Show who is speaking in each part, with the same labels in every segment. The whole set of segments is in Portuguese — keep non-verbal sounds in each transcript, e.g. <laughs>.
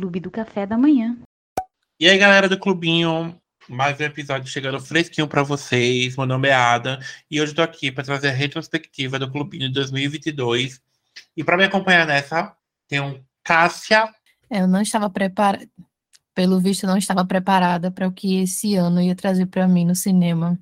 Speaker 1: Clube do Café da Manhã.
Speaker 2: E aí, galera do Clubinho, mais um episódio chegando fresquinho para vocês. Meu nome é Ada e hoje estou aqui para trazer a retrospectiva do Clubinho de 2022. E para me acompanhar nessa, tem um Cássia.
Speaker 3: Eu não estava preparada, pelo visto, não estava preparada para o que esse ano ia trazer para mim no cinema.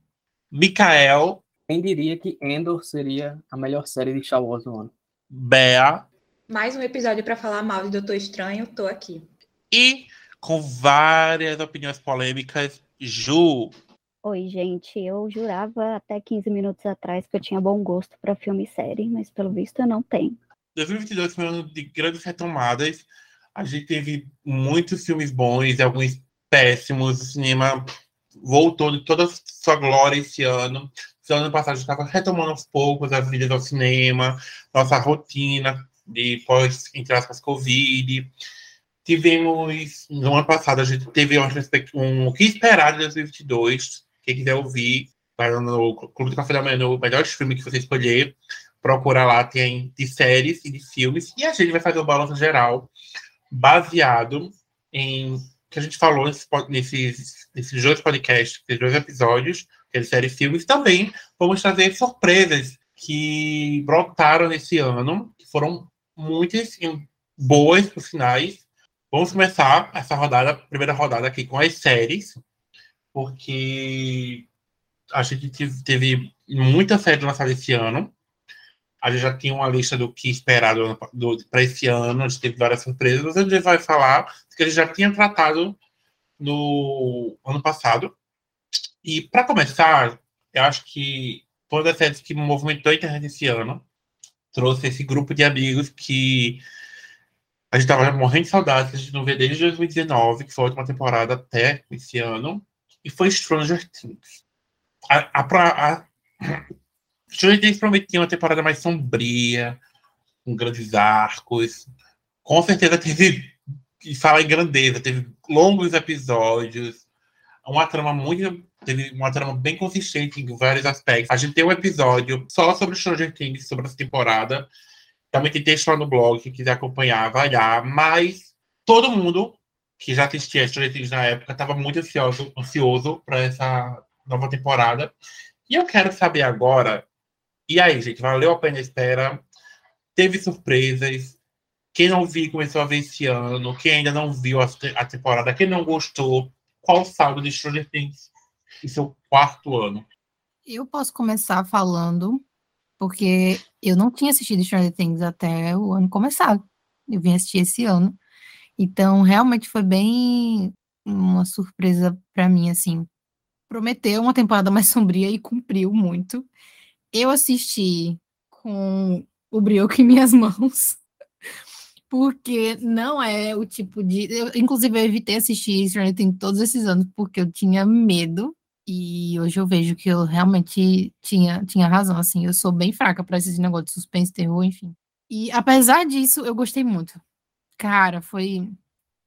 Speaker 2: Mikael.
Speaker 4: Quem diria que Endor seria a melhor série de Star Wars do ano?
Speaker 2: Bea.
Speaker 5: Mais um episódio para falar mal de Doutor Estranho, tô aqui.
Speaker 2: E com várias opiniões polêmicas, Ju.
Speaker 1: Oi, gente. Eu jurava até 15 minutos atrás que eu tinha bom gosto para filme e série, mas pelo visto eu não tenho.
Speaker 2: 2022 foi um ano de grandes retomadas. A gente teve muitos filmes bons e alguns péssimos. O cinema voltou de toda a sua glória esse ano. Esse ano passado a gente estava retomando aos poucos as vidas ao cinema, nossa rotina de pós, entre aspas, Covid. Tivemos, no ano passado, a gente teve um, o que esperar de 2022. Quem quiser ouvir, vai no Clube do Café da Manhã, o melhor filme que você escolher. Procura lá, tem de séries e de filmes. E a gente vai fazer o balanço geral, baseado em que a gente falou nesses, nesses dois podcasts, nesses dois episódios, que é série filmes. Também vamos trazer surpresas que brotaram nesse ano, que foram muitas boas, por finais. Vamos começar essa rodada, primeira rodada aqui com as séries, porque a gente teve muita série lançada esse ano. A gente já tinha uma lista do que esperar para esse ano, a gente teve várias surpresas. A gente vai falar que a gente já tinha tratado no ano passado. E para começar, eu acho que todas as séries que movimentou a internet esse ano trouxe esse grupo de amigos que a gente tava morrendo de saudade, que a gente não vê desde 2019, que foi a última temporada até esse ano, e foi Stranger Things. A, a, a, <clears throat> Stranger Things prometia uma temporada mais sombria, com grandes arcos. Com certeza teve, e fala em grandeza, teve longos episódios, uma trama muito. Teve uma trama bem consistente em vários aspectos. A gente tem um episódio só sobre Stranger Things, sobre essa temporada. Também tem texto lá no blog, quem quiser acompanhar, vai lá. Mas todo mundo que já assistia Stranger Things na época estava muito ansioso, ansioso para essa nova temporada. E eu quero saber agora. E aí, gente, valeu a pena a espera? Teve surpresas? Quem não viu começou a ver esse ano. Quem ainda não viu a temporada, quem não gostou, qual o saldo de Stranger Things em seu quarto ano?
Speaker 3: Eu posso começar falando, porque eu não tinha assistido Stranger Things até o ano começar. Eu vim assistir esse ano. Então, realmente foi bem uma surpresa para mim, assim. Prometeu uma temporada mais <laughs> sombria e cumpriu muito. Eu assisti com o brioco em minhas <laughs> mãos porque não é o tipo de. Eu, inclusive, eu evitei assistir Stranger Things todos esses anos porque eu tinha medo. E hoje eu vejo que eu realmente tinha, tinha razão, assim. Eu sou bem fraca para esses negócios de suspense, terror, enfim. E apesar disso, eu gostei muito. Cara, foi,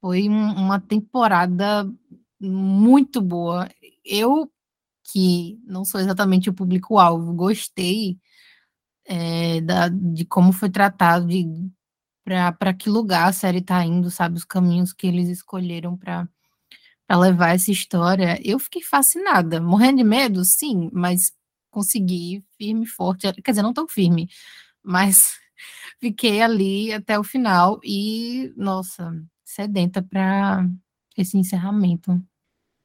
Speaker 3: foi um, uma temporada muito boa. Eu, que não sou exatamente o público-alvo, gostei é, da, de como foi tratado, de para que lugar a série está indo, sabe? Os caminhos que eles escolheram para levar essa história. Eu fiquei fascinada, morrendo de medo, sim, mas consegui firme forte. Quer dizer, não tão firme, mas <laughs> fiquei ali até o final e, nossa, sedenta para esse encerramento.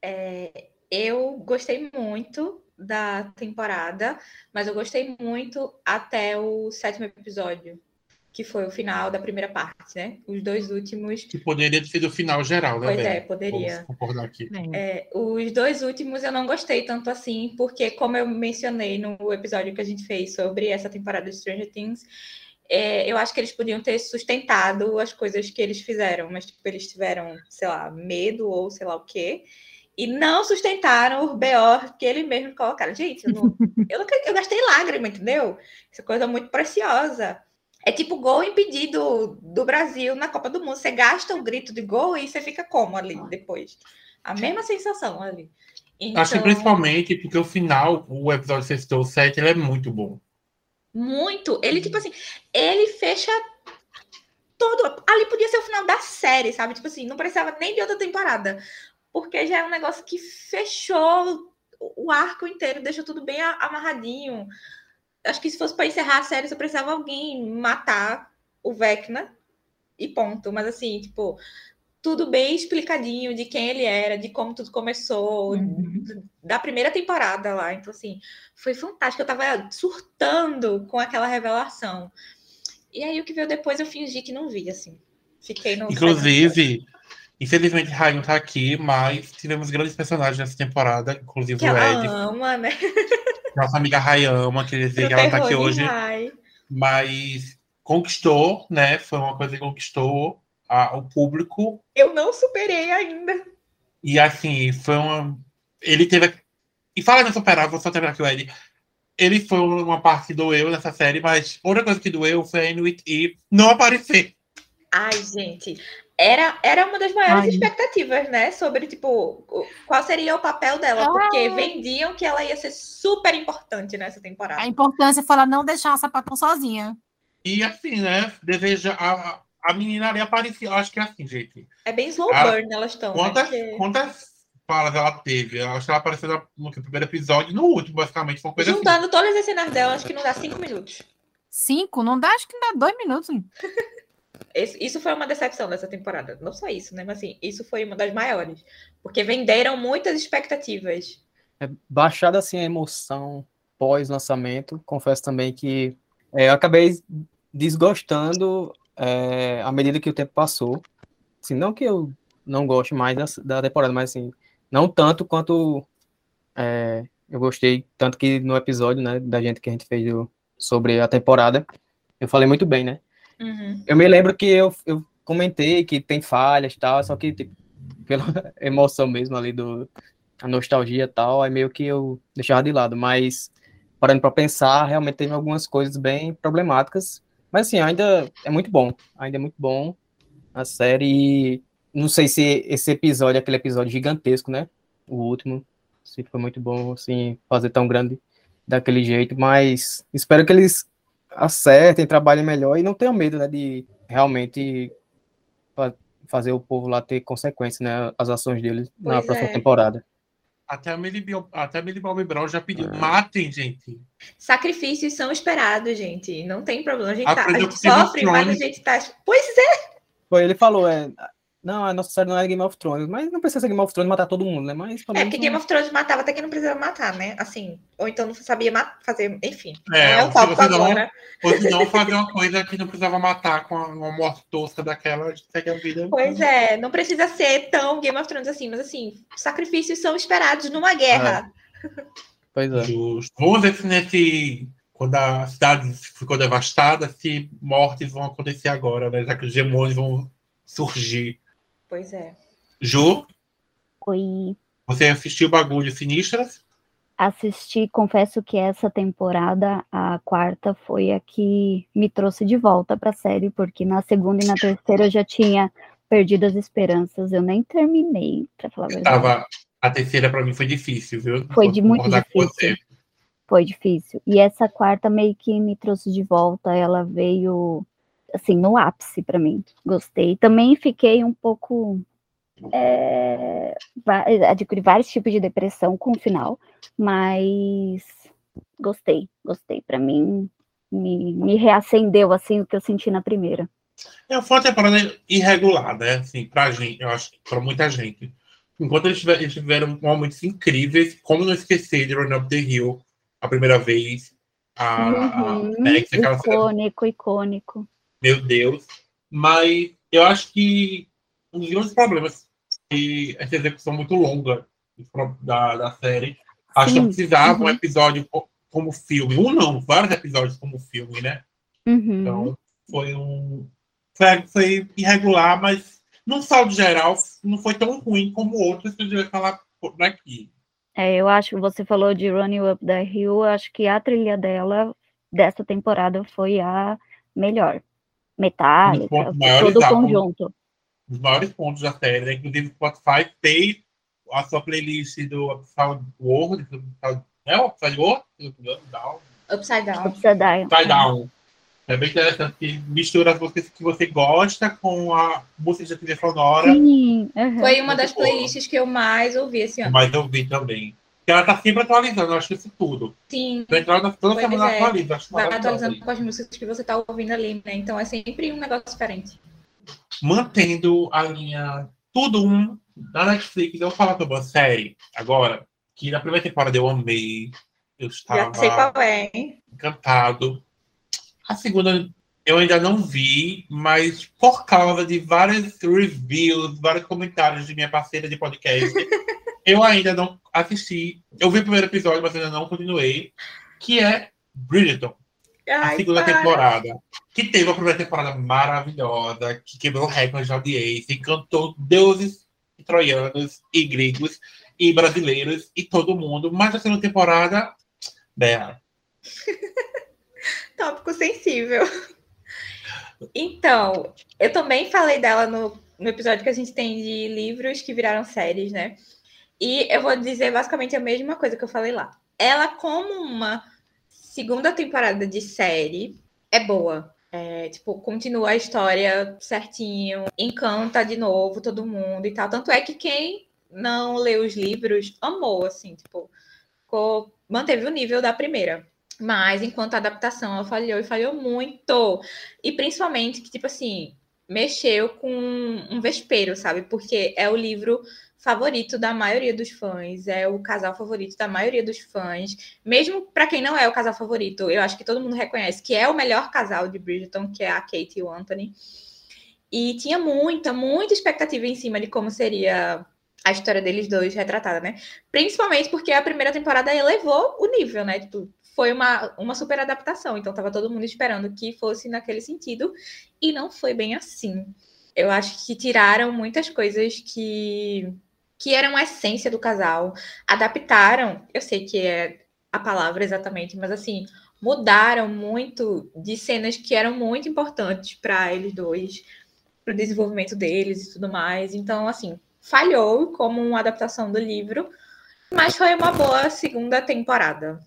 Speaker 5: É, eu gostei muito da temporada, mas eu gostei muito até o sétimo episódio que foi o final da primeira parte, né? Os dois últimos.
Speaker 2: Que poderia ter sido o final geral, né?
Speaker 5: Pois é, poderia.
Speaker 2: Vamos concordar aqui.
Speaker 5: É, os dois últimos eu não gostei tanto assim, porque, como eu mencionei no episódio que a gente fez sobre essa temporada de Stranger Things, é, eu acho que eles podiam ter sustentado as coisas que eles fizeram, mas tipo, eles tiveram, sei lá, medo ou sei lá o quê. E não sustentaram o BO que eles mesmos colocaram. Gente, eu, não, eu, eu gastei lágrima, entendeu? Essa coisa muito preciosa. É tipo gol impedido do Brasil na Copa do Mundo. Você gasta o grito de gol e você fica como ali depois? A mesma sensação ali.
Speaker 2: Então... Acho que então principalmente porque o final, o episódio sexto 7, ele é muito bom.
Speaker 5: Muito. Ele, tipo assim, ele fecha todo. Ali podia ser o final da série, sabe? Tipo assim, não precisava nem de outra temporada. Porque já é um negócio que fechou o arco inteiro, deixou tudo bem amarradinho. Acho que se fosse para encerrar a série, só precisava alguém matar o Vecna e ponto. Mas assim, tipo, tudo bem explicadinho de quem ele era, de como tudo começou, uhum. da primeira temporada lá. Então, assim, foi fantástico. Eu tava surtando com aquela revelação. E aí, o que veio depois, eu fingi que não vi, assim. Fiquei no.
Speaker 2: Inclusive, infelizmente, Raio tá aqui, mas tivemos grandes personagens nessa temporada, inclusive
Speaker 5: que
Speaker 2: o Ed.
Speaker 5: ama, né? <laughs>
Speaker 2: Nossa amiga Rayama, quer dizer que ela tá aqui hoje. Mas conquistou, né? Foi uma coisa que conquistou a, o público.
Speaker 5: Eu não superei ainda.
Speaker 2: E assim, foi uma. Ele teve. E fala em superar, vou só terminar aqui o Ed. Ele foi uma parte que doeu nessa série, mas outra coisa que doeu foi a Inuit e não aparecer.
Speaker 5: Ai, gente, era, era uma das maiores Ai. expectativas, né? Sobre, tipo, qual seria o papel dela. Ai. Porque vendiam que ela ia ser super importante nessa temporada.
Speaker 6: A importância foi ela não deixar a sapatão sozinha.
Speaker 2: E assim, né? Deseja a, a menina ali aparecia, acho que é assim, gente.
Speaker 5: É bem slow burn, elas estão.
Speaker 2: Né, quantas, né? quantas falas ela teve? Eu acho que ela apareceu no, primeiro episódio e no último, basicamente. Foi uma coisa
Speaker 5: Juntando assim. todas as cenas dela, acho que não dá cinco minutos.
Speaker 6: Cinco? Não dá, acho que dá dois minutos. <laughs>
Speaker 5: Isso foi uma decepção dessa temporada. Não só isso, né? Mas assim, isso foi uma das maiores. Porque venderam muitas expectativas.
Speaker 4: É, baixada assim a emoção pós-lançamento, confesso também que é, eu acabei desgostando é, à medida que o tempo passou. Assim, não que eu não goste mais da, da temporada, mas assim, não tanto quanto é, eu gostei, tanto que no episódio, né, da gente que a gente fez sobre a temporada, eu falei muito bem, né? Uhum. Eu me lembro que eu, eu comentei que tem falhas e tal, só que tipo, pela <laughs> emoção mesmo ali do a nostalgia e tal, aí meio que eu deixava de lado, mas parando para pensar, realmente tem algumas coisas bem problemáticas mas assim, ainda é muito bom. Ainda é muito bom a série. Não sei se esse episódio, aquele episódio gigantesco, né? O último, se foi muito bom, assim, fazer tão grande daquele jeito, mas espero que eles acertem, trabalhem melhor e não tenham medo, né, de realmente fazer o povo lá ter consequências, né, as ações deles pois na próxima é. temporada.
Speaker 2: Até a Millie, até a Millie Bobby Brown já pediu. Ah. Matem, gente.
Speaker 5: Sacrifícios são esperados, gente. Não tem problema. A gente, tá, a gente sofre, mas a gente tá. Pois é.
Speaker 4: Foi, ele falou, é, não, a nossa série não é Game of Thrones, mas não precisa ser Game of Thrones matar todo mundo, né? Mas,
Speaker 5: é, porque Game of Thrones matava até que não precisava matar, né? Assim, ou então não sabia fazer, enfim. É, não é foco agora.
Speaker 2: Não, ou se não fazer uma coisa que não precisava matar com uma morte tosca daquela, segue a vida.
Speaker 5: Pois é, não precisa ser tão Game of Thrones assim, mas assim, sacrifícios são esperados numa guerra.
Speaker 2: É. <laughs> Pois é. Justo. Vamos ver se nesse quando a cidade ficou devastada, se mortes vão acontecer agora, né? Já que os demônios vão surgir.
Speaker 5: Pois é.
Speaker 2: Ju?
Speaker 1: Oi.
Speaker 2: Você assistiu Bagulho Sinistras?
Speaker 1: Assisti, confesso que essa temporada, a quarta, foi a que me trouxe de volta para a série, porque na segunda e na terceira eu já tinha perdido as esperanças. Eu nem terminei, para falar a verdade.
Speaker 2: Tava, a terceira para mim foi difícil, viu?
Speaker 1: Foi de muito difícil. Foi difícil. E essa quarta meio que me trouxe de volta. Ela veio assim, no ápice para mim. Gostei. Também fiquei um pouco. É, adquiri vários tipos de depressão com o final, mas gostei, gostei. Para mim, me, me reacendeu assim o que eu senti na primeira.
Speaker 2: É, foi uma temporada irregular, né? Assim, pra gente, eu acho que pra muita gente. Enquanto eles tiveram, eles tiveram momentos incríveis, como não esquecer de Run Up the Hill a primeira vez. A,
Speaker 1: uhum, a Max, icônico, icônico
Speaker 2: meu Deus. Mas eu acho que um dos grandes problemas que essa execução muito longa da, da série. Acho Sim. que precisava uhum. um episódio como filme. Um não, vários episódios como filme, né?
Speaker 1: Uhum.
Speaker 2: Então, foi um. Foi, foi, irregular, mas no saldo geral, não foi tão ruim como outros que eu devia falar por aqui.
Speaker 1: É, eu acho que você falou de Running Up the Hill, acho que a trilha dela dessa temporada foi a melhor metálica, todo o conjunto.
Speaker 2: Os maiores pontos da série, né? inclusive o Spotify tem a sua playlist do Upside World, é o Upside World?
Speaker 5: Upside Down.
Speaker 1: Upside Down.
Speaker 2: Upside Down. É bem interessante que mistura as músicas que você gosta com a música de trilha sonora.
Speaker 1: Sim, uhum.
Speaker 5: Foi uma das playlists que eu mais ouvi esse ano.
Speaker 2: Mais ouvi também. Ela tá sempre atualizando, eu acho isso tudo.
Speaker 5: Sim.
Speaker 2: Então, ela toda
Speaker 5: Pois
Speaker 2: semana
Speaker 5: é.
Speaker 2: atualiza. Acho
Speaker 5: Vai
Speaker 2: maravilhoso
Speaker 5: atualizando com as músicas que você tá ouvindo ali, né? Então é sempre um negócio diferente.
Speaker 2: Mantendo a linha tudo um da Netflix, eu vou falar sobre uma série agora, que na primeira temporada eu amei. Eu estava
Speaker 5: é,
Speaker 2: encantado. A segunda eu ainda não vi, mas por causa de várias reviews, vários comentários de minha parceira de podcast, <laughs> eu ainda não assisti. Eu vi o primeiro episódio, mas ainda não continuei. Que é Bridgerton, a
Speaker 5: Ai,
Speaker 2: segunda
Speaker 5: para.
Speaker 2: temporada. Que teve uma primeira temporada maravilhosa, que quebrou recorde de audiência, encantou deuses e troianos e gregos e brasileiros e todo mundo. Mas a segunda temporada, Bela. <laughs>
Speaker 5: Tópico sensível. Então, eu também falei dela no, no episódio que a gente tem de livros que viraram séries, né? E eu vou dizer basicamente a mesma coisa que eu falei lá. Ela, como uma segunda temporada de série, é boa. É, tipo, continua a história certinho, encanta de novo todo mundo e tal. Tanto é que quem não leu os livros amou, assim, tipo, ficou, manteve o nível da primeira. Mas enquanto adaptação ela falhou e falhou muito. E principalmente que, tipo assim, mexeu com um vespeiro, sabe? Porque é o livro favorito da maioria dos fãs, é o casal favorito da maioria dos fãs. Mesmo para quem não é o casal favorito, eu acho que todo mundo reconhece que é o melhor casal de Bridgerton, que é a Kate e o Anthony. E tinha muita, muita expectativa em cima de como seria a história deles dois retratada, né? Principalmente porque a primeira temporada elevou o nível, né? Tipo, foi uma, uma super adaptação. Então, tava todo mundo esperando que fosse naquele sentido. E não foi bem assim. Eu acho que tiraram muitas coisas que, que eram a essência do casal. Adaptaram, eu sei que é a palavra exatamente, mas assim, mudaram muito de cenas que eram muito importantes para eles dois, para o desenvolvimento deles e tudo mais. Então, assim, falhou como uma adaptação do livro, mas foi uma boa segunda temporada.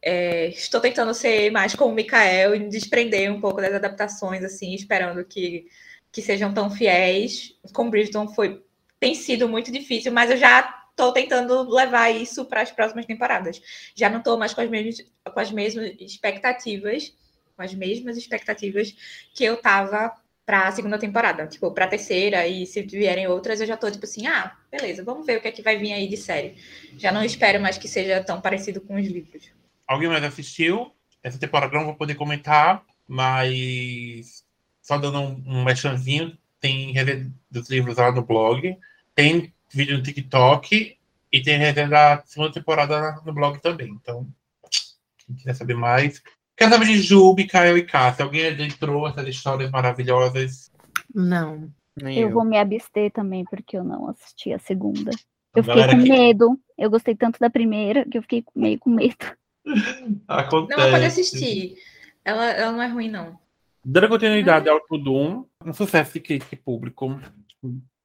Speaker 5: É, estou tentando ser mais como o Mikael e me desprender um pouco das adaptações, assim, esperando que, que sejam tão fiéis. Com Bridgerton foi, tem sido muito difícil, mas eu já estou tentando levar isso para as próximas temporadas. Já não estou mais com as, mesmas, com as mesmas expectativas, com as mesmas expectativas que eu estava para a segunda temporada, tipo, para a terceira, e se vierem outras, eu já tô tipo assim, ah, beleza, vamos ver o que é que vai vir aí de série. Já não espero mais que seja tão parecido com os livros.
Speaker 2: Alguém mais assistiu? Essa temporada não vou poder comentar, mas só dando um, um merchanzinho, tem resenha dos livros lá no blog, tem vídeo no TikTok e tem resenha da segunda temporada no blog também. Então, quem quiser saber mais. Quer saber de Ju, Mikael e Cássia? Alguém adentrou essas histórias maravilhosas?
Speaker 6: Não.
Speaker 4: Nem
Speaker 1: Eu
Speaker 4: eu.
Speaker 1: vou me abster também, porque eu não assisti a segunda. Eu fiquei
Speaker 2: Galera
Speaker 1: com
Speaker 2: que-
Speaker 1: medo. Eu gostei tanto da primeira que eu fiquei meio com medo. <laughs>
Speaker 2: Acontece.
Speaker 5: Não, pode assistir. Ela, ela não é ruim, não.
Speaker 2: Dando continuidade ao Tudum, um sucesso de crítica e público,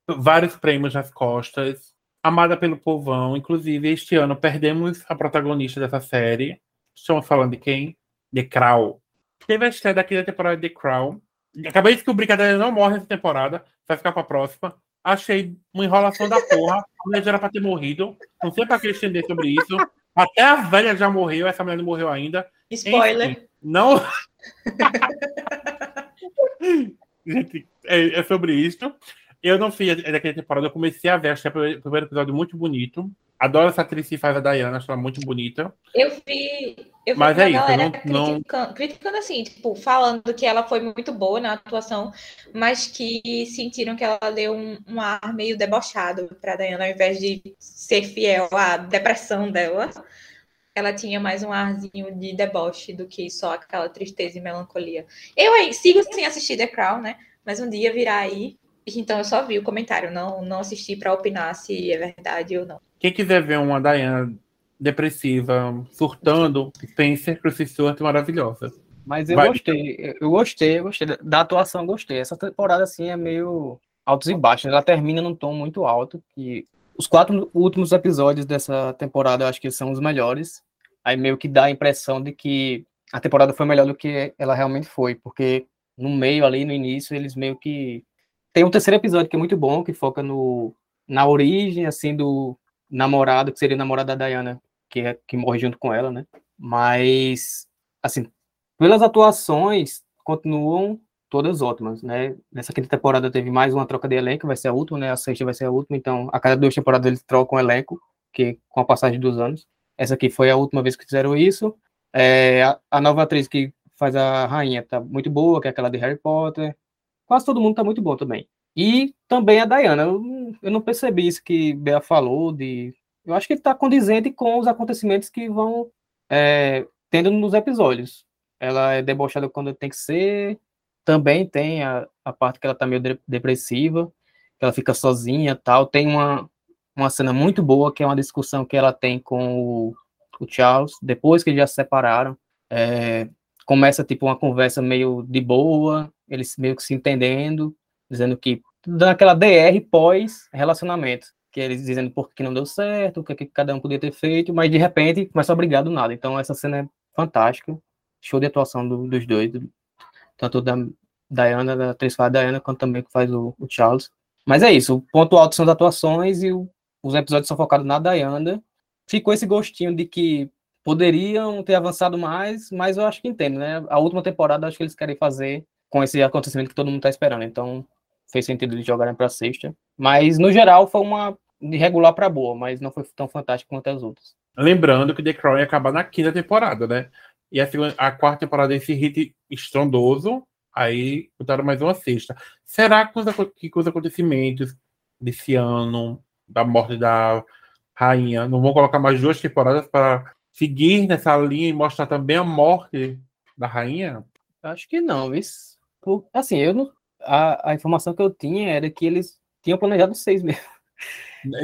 Speaker 2: vários prêmios nas costas, amada pelo povão. Inclusive, este ano perdemos a protagonista dessa série. Estamos falando de quem? The Crown. Teve a estreia da quinta temporada de The Crown. Acabei de descobrir que a Daniela não morre nessa temporada, vai ficar pra próxima. Achei uma enrolação da porra. A mulher já era pra ter morrido. Não sei pra que estender sobre isso. Até a velha já morreu, essa mulher não morreu ainda.
Speaker 5: Spoiler.
Speaker 2: Enfim, não. <laughs> <laughs> Gente, é, é sobre isso. Eu não fiz daquela temporada, eu comecei a ver, achei o primeiro- episódio muito bonito. Adoro essa atriz que faz a Diana, acho ela muito bonita.
Speaker 5: Eu vi. Eu vi
Speaker 2: Mas é isso, não- não-
Speaker 5: criticando, criticando assim, tipo, falando que ela foi muito boa na atuação, mas que sentiram que ela deu um, um ar meio debochado pra Diana, ao invés de ser fiel à depressão dela. Ela tinha mais um arzinho de deboche do que só aquela tristeza e melancolia. Eu aí sigo sem assistir The Crown, né? Mas um dia virá aí. Então eu só vi o comentário, não, não assisti pra opinar se é verdade ou não.
Speaker 2: Quem quiser ver uma Diana depressiva, surtando, Spencer Kristen Stewart maravilhosa.
Speaker 4: Mas eu
Speaker 2: Vai.
Speaker 4: gostei, eu gostei, eu gostei. Da- atuação, gostei. Essa temporada, assim, é meio altos e baixos. Ela termina num tom muito alto. Que os quatro últimos episódios dessa temporada, eu acho que são os melhores. Aí meio que dá a impressão de que a temporada foi melhor do que ela realmente foi, porque no meio ali, no início, eles meio que. Tem um terceiro episódio que é muito bom, que foca no, na origem, assim, do namorado, que seria o namorado da Diana, que, é, que morre junto com ela, né? Mas, assim, pelas atuações, continuam todas ótimas, né? Nessa quinta temporada teve mais uma troca de elenco, vai ser a última, né? A sexta vai ser a última, então a cada duas temporadas eles trocam o elenco, que com a passagem dos anos. Essa aqui foi a última vez que fizeram isso. É, a, a, nova atriz que faz a rainha tá muito boa, que é aquela de Harry Potter. Quase todo mundo tá muito bom também. E também a Diana. Eu, eu não percebi isso que Bea falou de. Eu acho que tá condizente com os acontecimentos que vão é, tendo nos episódios. Ela é debochada quando tem que ser. Também tem a, a parte que ela tá meio de, depressiva, que ela fica sozinha tal. Tem uma, uma cena muito boa, que é uma discussão que ela tem com o, o Charles, depois que eles já se separaram. É, começa tipo uma conversa meio de boa, eles meio que se entendendo, dizendo que dando aquela DR pós relacionamento, que eles dizendo por que não deu certo, o que, que cada um podia ter feito, mas de repente começa a brigar do nada. Então essa cena é fantástica, show de atuação do, dos dois, do, tanto da Diana, da atriz faz a Diana, quanto também que faz o, o, Charles. Mas é isso, o ponto alto são as atuações e o, os episódios são focados na Diana. Ficou esse gostinho de que poderiam ter avançado mais, mas eu acho que entendo, né? A última temporada acho que eles querem fazer com esse acontecimento que todo mundo está esperando. Então fez sentido de jogarem para sexta. Mas no geral foi uma de regular para boa, mas não foi tão fantástico quanto as outras.
Speaker 2: Lembrando que The Crown ia acabar na quinta temporada, né? E a, segunda, a quarta temporada esse hit estrondoso, aí botaram mais uma sexta. Será que, os, que os acontecimentos desse ano, da morte da rainha, não vão colocar mais duas temporadas para seguir nessa linha e mostrar também a morte da rainha?
Speaker 4: Acho que não, isso. Assim, eu não, a, a informação que eu tinha era que eles tinham planejado seis mesmo.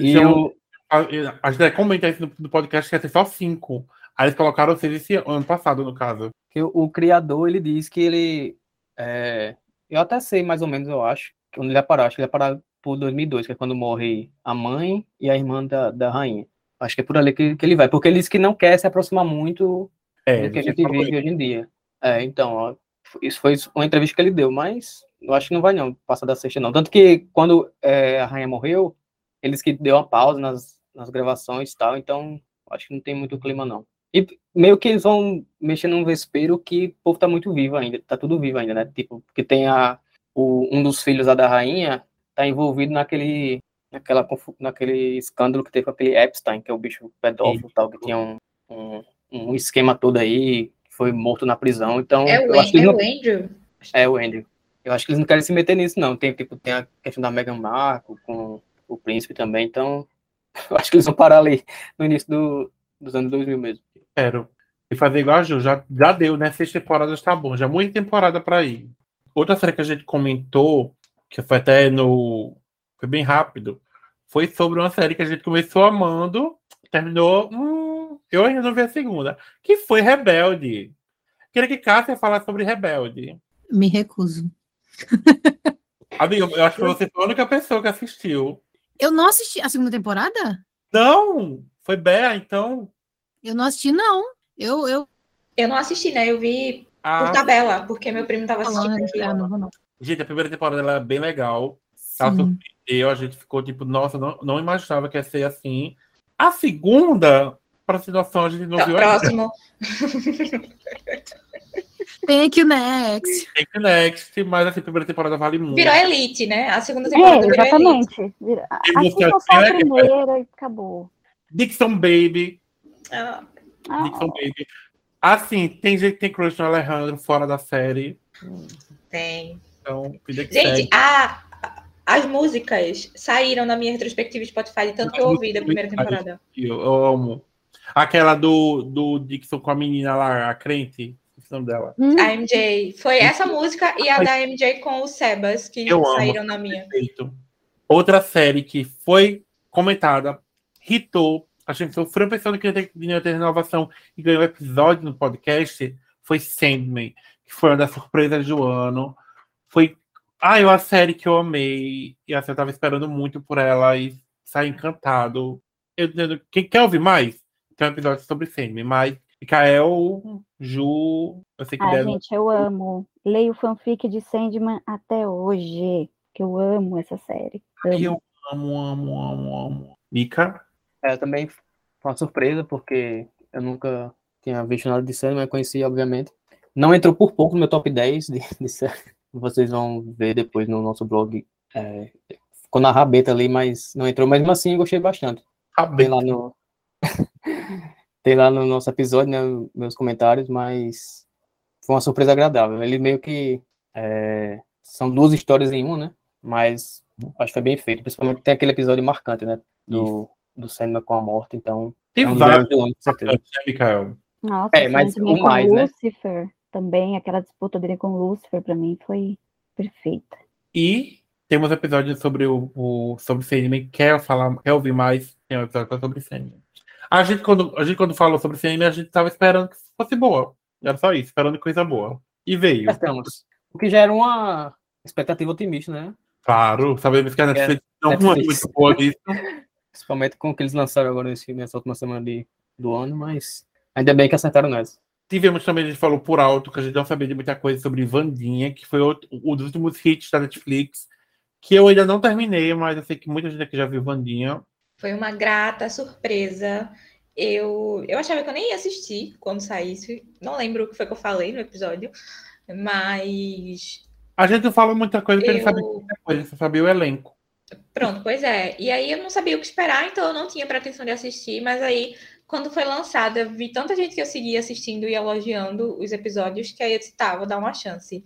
Speaker 2: e eu, a, gente comenta isso no, no podcast que ia ser só cinco. Aí eles colocaram seis esse ano passado, no caso.
Speaker 4: Que o, o criador, ele diz que ele. É, eu até sei mais ou menos, eu acho, onde ele vai parar. Acho que ele vai parar por 2002, que é quando morre a mãe e a irmã da, da rainha. Acho que é por ali que, que ele vai, porque ele disse que não quer se aproximar muito é, do que a gente vive hoje em dia. É, então, ó, isso foi uma entrevista que ele deu, mas eu acho que não vai não, passar da sexta não. Tanto que quando é, a rainha morreu, eles que deu uma pausa nas, nas gravações e tal, então acho que não tem muito clima não. E meio que eles vão mexer num vespeiro que o povo tá muito vivo ainda, tá tudo vivo ainda, né? Tipo, porque tem a, o, um dos filhos lá da rainha tá envolvido naquele naquela, naquele escândalo que teve com aquele Epstein, que é o bicho pedófilo tal, que tinha um, um, um esquema todo aí, que foi morto na prisão. Então,
Speaker 5: é o,
Speaker 4: eu acho
Speaker 5: que é
Speaker 4: não...
Speaker 5: o Andrew?
Speaker 4: É o Andrew. Eu acho que eles não querem se meter nisso, não. Tem, tipo, tem a questão da Meghan Markle com o príncipe também, então <laughs> eu acho que eles vão parar ali no início do, dos anos 2000 mesmo.
Speaker 2: Espero. E fazer igual a Ju, já, já deu, né? Seis temporadas tá bom, já muita temporada para ir. Outra série que a gente comentou, que foi até no. Foi bem rápido, foi sobre uma série que a gente começou amando, terminou. Hum, eu ainda não vi a segunda. Que foi Rebelde. Queria que Cássia falasse sobre Rebelde.
Speaker 6: Me recuso. <laughs>
Speaker 2: Amigo, eu acho que você foi a única pessoa que assistiu.
Speaker 6: Eu não assisti a segunda temporada?
Speaker 2: Não! Foi Bea, então.
Speaker 6: Eu não assisti, não. Eu, eu...
Speaker 5: eu não assisti, né? Eu vi ah. por tabela, porque meu primo tava assistindo. aqui.
Speaker 6: Ah, não, não.
Speaker 2: Gente, a primeira temporada ela é bem legal. Ela surpreendeu, a gente ficou tipo, nossa, não, não imaginava que ia ser assim. A segunda, para situação, a gente não
Speaker 5: tá,
Speaker 2: viu
Speaker 5: Próximo. <laughs>
Speaker 6: Thank you, next.
Speaker 2: Thank you, next. Mas assim, a primeira temporada vale muito.
Speaker 5: Virou Elite, né? A segunda temporada
Speaker 1: é, exatamente. Virou Elite. Assistam só a primeira e acabou.
Speaker 2: Dixon Baby.
Speaker 5: Ah.
Speaker 2: Dixon Baby. Assim, tem gente que tem crush no Alejandro fora da série.
Speaker 5: Tem.
Speaker 2: Então,
Speaker 5: gente, a, as músicas saíram na minha retrospectiva Spotify, de tanto que eu ouvi da primeira temporada.
Speaker 2: Eu amo. Aquela do, do Dixon com a menina lá, a crente. O nome dela.
Speaker 5: Hum. A MJ. Foi essa música e a da MJ com o Sebas que eu saíram amo. na minha. Perfeito.
Speaker 2: Outra série que foi comentada, hitou, a gente sofreu pensando que ia ter renovação e ganhou episódio no podcast, foi Sandman, que foi uma das surpresas do ano. Foi ah, eu a série que eu amei. E assim, eu tava esperando muito por ela e saí encantado. Eu, quem quer ouvir mais? Tem um episódio sobre Sandman, mas Mikael, Ju, eu sei que
Speaker 1: Ah,
Speaker 2: deve-
Speaker 1: gente, eu amo. Leio fanfic de Sandman até hoje. Que eu amo essa série.
Speaker 2: Ai,
Speaker 1: Amo.
Speaker 2: eu amo, amo, amo, amo. Mika?
Speaker 4: É, também foi uma surpresa, porque eu nunca tinha visto nada de Sandman, eu conheci, obviamente. Não entrou por pouco no meu top 10 de, de série. Vocês vão ver depois no nosso blog. É, ficou na rabeta ali, mas não entrou. Mas mesmo assim, eu gostei bastante. Tem lá no. <laughs> Tem lá no nosso episódio, né, meus comentários, mas foi uma surpresa agradável. Ele meio que. é, são duas histórias em uma, né? Mas acho que foi bem feito. Principalmente tem aquele episódio marcante, né? Do, do Sandman com a morte, então.
Speaker 2: Tem
Speaker 4: é um
Speaker 2: vários,
Speaker 4: ano, com certeza.
Speaker 2: né, Mikael?
Speaker 1: Nossa,
Speaker 4: É, mas o
Speaker 1: com
Speaker 4: mais, né?
Speaker 1: Lucifer também, aquela disputa dele com Lucifer, pra mim, foi perfeita.
Speaker 2: E temos episódios sobre o, o sobre Sandman. Quer falar, quer ouvir mais? Tem um episódio só sobre Sandman. A gente, quando, a gente, quando falou sobre Sandman, a gente tava esperando que fosse boa. Era só isso, esperando coisa boa. E veio.
Speaker 4: Estamos. O que já era uma expectativa otimista, né?
Speaker 2: Claro, sabemos que a Netflix não é
Speaker 4: Netflix.
Speaker 2: muito boa nisso. <laughs>
Speaker 4: Principalmente com o que eles lançaram agora nesse, nessa última semana de, do ano, mas ainda bem que acertaram nessa.
Speaker 2: Tivemos também, a gente falou por alto, que a gente não sabia de muita coisa sobre Vandinha, que foi outro, um dos últimos hits da Netflix, que eu ainda não terminei, mas eu sei que muita gente aqui já viu Vandinha.
Speaker 5: Foi uma grata surpresa. Eu, eu achava que eu nem ia assistir quando saísse. Não lembro o que foi que eu falei no episódio, mas
Speaker 2: A gente não fala muita coisa porque a gente
Speaker 5: eu.
Speaker 2: sabe muita coisa, só sabia o elenco.
Speaker 5: Pronto, pois é. E aí eu não sabia o que esperar, então eu não tinha pretensão de assistir, mas aí, quando foi lançada, eu vi tanta gente que eu seguia assistindo e elogiando os episódios, que aí eu disse, tá, vou dar uma chance.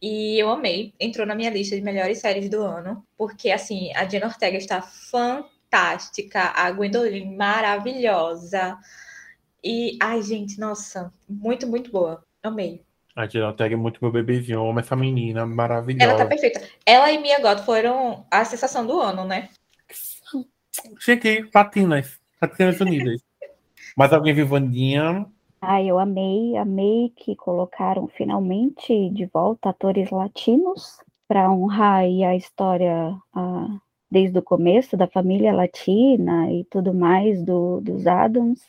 Speaker 5: E eu amei, entrou na minha lista de melhores séries do ano, porque assim, a Jenna Ortega está fantástica, a Gwendoline maravilhosa. E, ai, gente, nossa, muito, muito boa. Amei.
Speaker 2: A Gina Ortega é muito meu bebezinho, eu amo essa menina
Speaker 5: Ela tá
Speaker 2: maravilhosa.
Speaker 5: perfeita. Ela e Mia Goth foram a sensação do ano, né?
Speaker 2: Cheguei, Latinas, Latinas Unidas. <laughs> Mas alguém viu Vandinha?
Speaker 1: Ai, eu amei, amei que colocaram finalmente de volta atores latinos para honrar aí a história ah, desde o começo da família latina e tudo mais do, dos Adams.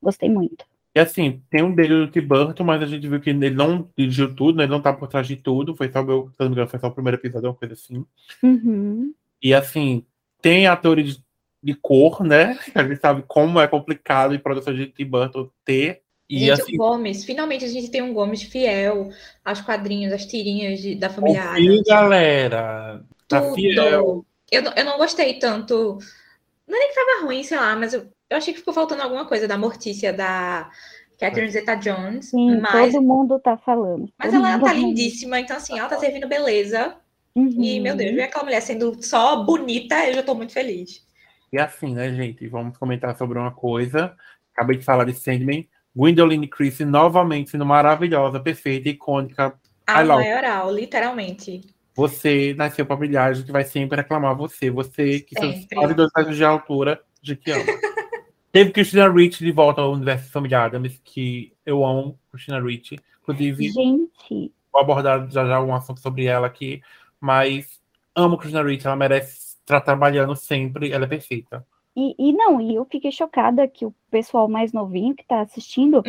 Speaker 1: Gostei muito.
Speaker 2: E assim, tem um dele do Tim Burton, mas a gente viu que ele não dirigiu tudo, né? Ele não tá por trás de tudo. Foi só, o meu, se não me engano, foi só o primeiro episódio, uma coisa assim.
Speaker 1: Uhum.
Speaker 2: E assim, tem atores de cor, né? A gente sabe como é complicado em produção de Tim Burton ter. E
Speaker 5: gente,
Speaker 2: assim,
Speaker 5: o Gomes, finalmente a gente tem um Gomes fiel aos quadrinhos, às tirinhas de- da família Adams.
Speaker 2: galera. Tá
Speaker 5: Tudo.
Speaker 2: fiel.
Speaker 5: Eu, não- eu não gostei tanto. Não é nem que tava ruim, sei lá, mas eu, eu achei que ficou faltando alguma coisa da Mortícia da Catherine Zeta-Jones.
Speaker 1: Sim,
Speaker 5: Mas,
Speaker 1: todo mundo tá falando.
Speaker 5: mas
Speaker 1: todo
Speaker 5: ela
Speaker 1: mundo
Speaker 5: tá
Speaker 1: falando.
Speaker 5: lindíssima, então assim, ela tá servindo beleza.
Speaker 1: Uhum.
Speaker 5: E, meu Deus, ver aquela mulher sendo só bonita, eu já tô muito feliz.
Speaker 2: E assim, né, gente? Vamos comentar sobre uma coisa. Acabei de falar de Sandman. Gwendoline Christie novamente sendo maravilhosa, perfeita, icônica.
Speaker 5: A
Speaker 2: I love.
Speaker 5: maioral, literalmente.
Speaker 2: Você nasceu pra brilhar, a gente vai sempre reclamar você. Você que seus
Speaker 5: Sempre.
Speaker 2: quase dois metros de altura, a gente ama. <laughs> Teve Christina Ricci de volta ao universo Família Adams, que eu amo Christina Ricci. Inclusive,
Speaker 1: Gente,
Speaker 2: vou abordar já já um assunto sobre ela aqui, mas amo Christina Ricci, ela merece estar trabalhando sempre, ela é perfeita.
Speaker 1: E, e não, e eu fiquei chocada que o pessoal mais novinho que tá assistindo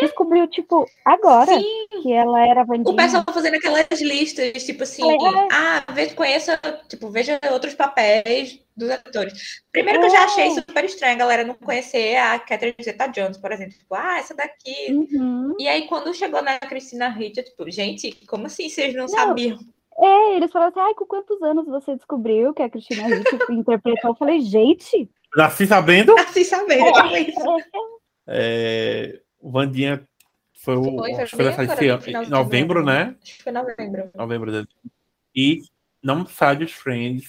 Speaker 1: descobriu, tipo, agora
Speaker 5: Uhum. Sim,
Speaker 1: que ela era Vandinha.
Speaker 5: o pessoal fazendo aquelas listas, tipo assim,
Speaker 1: É.
Speaker 5: ah, veja, conheça, tipo, veja outros papéis dos atores. Primeiro que eu já achei
Speaker 1: É.
Speaker 5: super estranho a galera não conhecer a Catherine Zeta-Jones, por exemplo. Tipo, ah, essa daqui.
Speaker 1: Uhum.
Speaker 5: E aí, quando chegou na Cristina Ricci, tipo, gente, como assim vocês não,
Speaker 1: Não.
Speaker 5: sabiam?
Speaker 1: É, eles falaram assim, ai, com quantos anos você descobriu que a Cristina Ricci <laughs> interpretou? Eu falei, gente,
Speaker 2: Nasci sabendo?
Speaker 5: Assim saber, tipo isso.
Speaker 2: É, o Vandinha foi o.
Speaker 5: Foi,
Speaker 2: acho foi lançado esse
Speaker 5: no
Speaker 2: ano, em novembro, né?
Speaker 5: Acho que foi novembro.
Speaker 2: Novembro dele. E não sai dos Friends.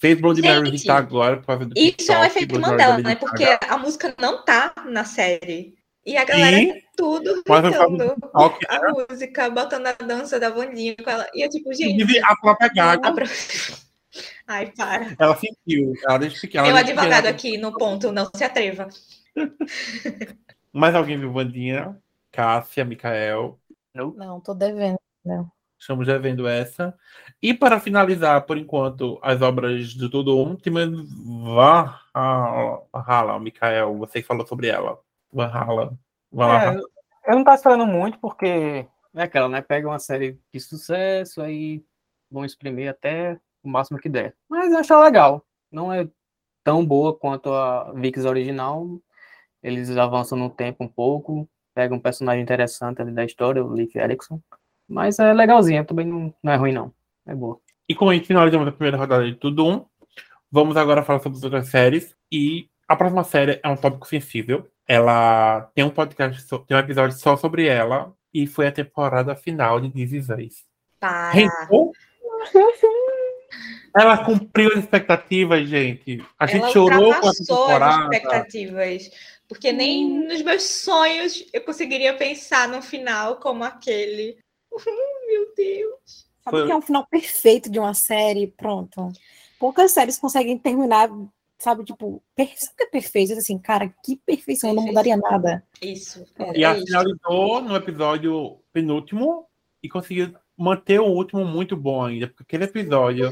Speaker 2: Fez Blood Mary irritar agora por causa do
Speaker 5: Isso é um
Speaker 2: TikTok,
Speaker 5: efeito Mandela, né? Porque a música não tá na série. E a galera
Speaker 2: E
Speaker 5: tudo
Speaker 2: eu falo
Speaker 5: gritando
Speaker 2: do TikTok,
Speaker 5: a música, botando a dança da Vandinha com ela. E eu, tipo, gente.
Speaker 2: a própria Gaga,
Speaker 5: a pro- <laughs> Ai, para.
Speaker 2: ela sentiu. Ela desde pequena.
Speaker 5: Meu advogado aqui no ponto, não se atreva.
Speaker 2: Mais alguém viu Vandinha? Cássia, Mikael.
Speaker 6: Não, tô devendo.
Speaker 2: Estamos já vendo essa. E para finalizar, por enquanto, as obras do Tudo Um, temos Valhalla, Mikael. Você que falou sobre ela. Valhalla. Lá.
Speaker 4: É, eu não tava esperando muito, porque é aquela, né? Pega uma série de sucesso, aí vão exprimir até o máximo que der. Mas eu acho legal. Não é tão boa quanto a Vix original. Eles avançam no tempo um pouco, pegam um personagem interessante ali da história, o Leif Erikson. Mas é legalzinha, também não, não é ruim, não. É boa.
Speaker 2: E a gente finalizamos a primeira rodada de tudo um, vamos agora falar sobre as outras séries. E a próxima série é um tópico sensível. Ela tem um podcast, so- tem um episódio só sobre ela. E foi a temporada final de This Is Us.
Speaker 5: Para. <laughs>
Speaker 2: Ela cumpriu as expectativas, gente. A gente
Speaker 5: Ela
Speaker 2: chorou com essa
Speaker 5: ultrapassou as
Speaker 2: temporada.
Speaker 5: expectativas. Porque nem nos meus sonhos eu conseguiria pensar num final como aquele. <laughs> Meu Deus.
Speaker 3: Sabe
Speaker 2: Foi-
Speaker 3: que é um final perfeito de uma série? Pronto. Poucas séries conseguem terminar, sabe, tipo, per... sabe o que é perfeito? Assim, cara, que perfeição, não mudaria nada.
Speaker 5: Isso.
Speaker 2: E
Speaker 5: é
Speaker 2: a
Speaker 5: isso.
Speaker 2: finalizou no episódio penúltimo e conseguiu manter o último muito bom ainda. Porque aquele episódio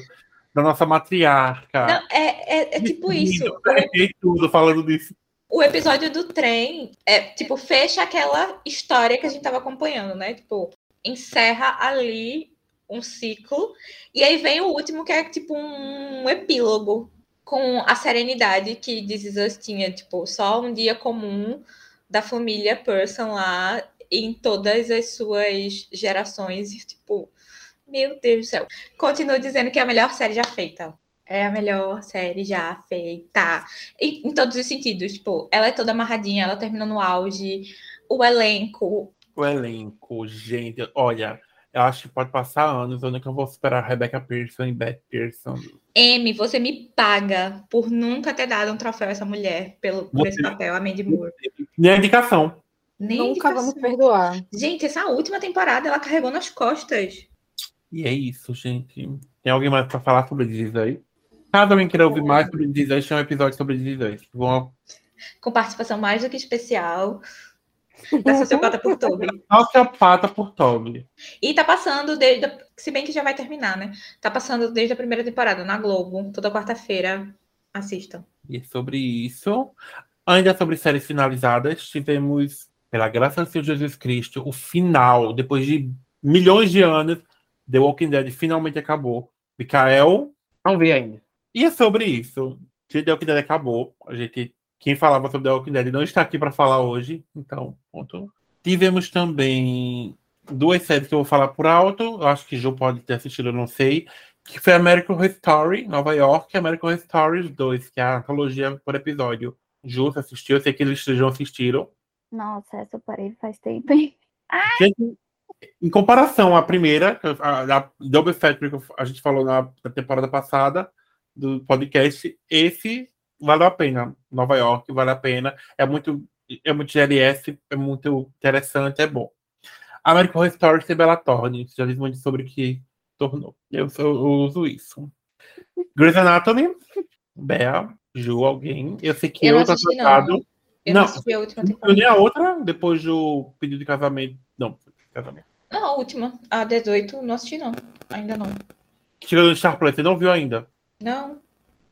Speaker 2: da nossa matriarca.
Speaker 5: Não, é, é, é tipo isso.
Speaker 2: Eu arrepiei tudo falando disso.
Speaker 5: O episódio do trem é tipo fecha aquela história que a gente tava acompanhando, né? Tipo, encerra ali um ciclo e aí vem o último que é tipo um epílogo com a serenidade que This tinha, tipo, só um dia comum da família Person lá em todas as suas gerações e tipo, meu Deus do céu. Continuo dizendo que é a melhor série já feita. É a melhor série já feita. Em, em todos os sentidos, tipo, ela é toda amarradinha, ela termina no auge, o elenco.
Speaker 2: O elenco, gente, olha, eu acho que pode passar anos, eu nunca vou superar Rebecca Pearson e Beth Pearson.
Speaker 5: M, você me paga por nunca ter dado um troféu a essa mulher pelo, por esse
Speaker 2: Você-
Speaker 5: papel, a Mandy Moore.
Speaker 2: Nem a indicação.
Speaker 5: Nem
Speaker 3: Nunca
Speaker 5: indicação.
Speaker 3: vamos perdoar.
Speaker 5: Gente, essa última temporada ela carregou nas costas.
Speaker 2: E é isso, gente. Tem alguém mais pra falar sobre This Is Us? Caso alguém queira ouvir mais sobre This Is Us, tem um episódio sobre This. Vão
Speaker 5: Com participação mais do que especial da Sociopata por Toby.
Speaker 2: Sociopata por Toby.
Speaker 5: E tá passando desde. a- Se bem que já vai terminar, né? Tá passando desde a primeira temporada na Globo. Toda quarta-feira. Assistam.
Speaker 2: E sobre isso, ainda sobre séries finalizadas, tivemos, pela graça do Senhor Jesus Cristo, o final, depois de milhões de anos, The Walking Dead finalmente acabou. Mikael,
Speaker 4: Não vi ainda.
Speaker 2: e é sobre isso. Que The Walking Dead acabou. A gente, quem falava sobre The Walking Dead não está aqui para falar hoje, então, ponto. Tivemos também duas séries que eu vou falar por alto. Eu acho que Ju pode ter assistido, eu não sei. Que foi American Horror Story, Nova York, e American Horror Stories 2, que é a antologia por episódio. Ju, você assistiu? Eu sei que eles já assistiram.
Speaker 1: Nossa, essa eu parei faz tempo, hein?
Speaker 2: Gente, em comparação à primeira, a, a Double Factory que a gente falou na, na temporada passada do podcast, esse valeu a pena. Nova York vale a pena. É muito, é muito GLS, é muito interessante, é bom. American Horror Story tem Bella Thorne, já diz muito sobre o que tornou. Eu, eu, eu uso isso. Grey's Anatomy, Bea, Ju, alguém. Eu sei que
Speaker 5: Eu
Speaker 2: eu, tô
Speaker 5: assisti, não. Eu
Speaker 2: Não,
Speaker 5: não assisti a última
Speaker 2: Eu
Speaker 5: temporada.
Speaker 2: nem a outra, depois do pedido de casamento. Não, casamento.
Speaker 5: Não, a última. A 18, não assisti, não. Ainda não.
Speaker 2: Chegou no Star Plus, você não viu ainda?
Speaker 5: Não.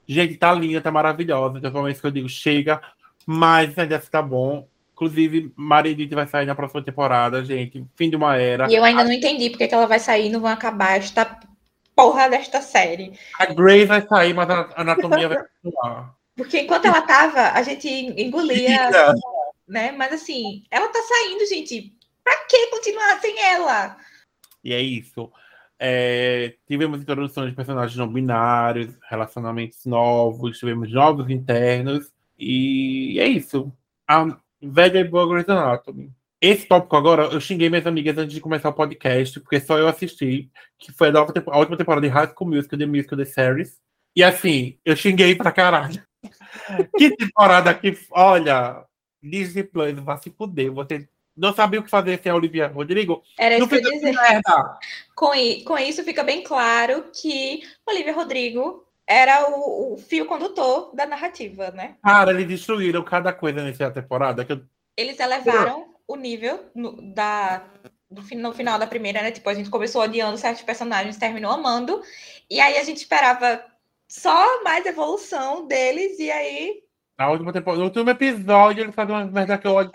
Speaker 2: Gente, tá linda, tá maravilhosa. Então, é isso que eu digo, chega, mas ainda tá bom. Inclusive, Maridite vai sair na próxima temporada, gente. Fim de uma era.
Speaker 5: E eu ainda não entendi porque que ela vai sair e não vai acabar esta porra desta série.
Speaker 2: A Grace vai sair, mas a anatomia vai <laughs> continuar.
Speaker 5: Porque enquanto ela tava, a gente engolia, né? Mas assim, ela tá saindo, gente. Pra que continuar sem ela?
Speaker 2: E é isso. É, tivemos introduções de personagens não binários, relacionamentos novos, tivemos novos internos. E é isso. A velha e boa Grey's Anatomy. Esse tópico agora, eu xinguei minhas amigas antes de começar o podcast, porque só eu assisti, que foi a, nova a última temporada de High School Musical, The Musical, The Series. E assim, eu xinguei pra caralho. <laughs> que temporada que, olha, Disney Plus, vai se fuder. Você não sabia o que fazer sem a Olivia Rodrigo?
Speaker 5: Era isso que eu ia dizer.
Speaker 2: merda.
Speaker 5: Com, com isso fica bem claro que Olivia Rodrigo era o, o fio condutor da narrativa, né?
Speaker 2: Cara, eles destruíram cada coisa nessa temporada. Eu...
Speaker 5: Eles elevaram o nível no, da, do, no final da primeira, né? Tipo, a gente começou odiando certos personagens, terminou amando. E aí a gente esperava só mais evolução deles, e aí
Speaker 2: Na última temporada, no último episódio, eles fazem uma merda que eu olho e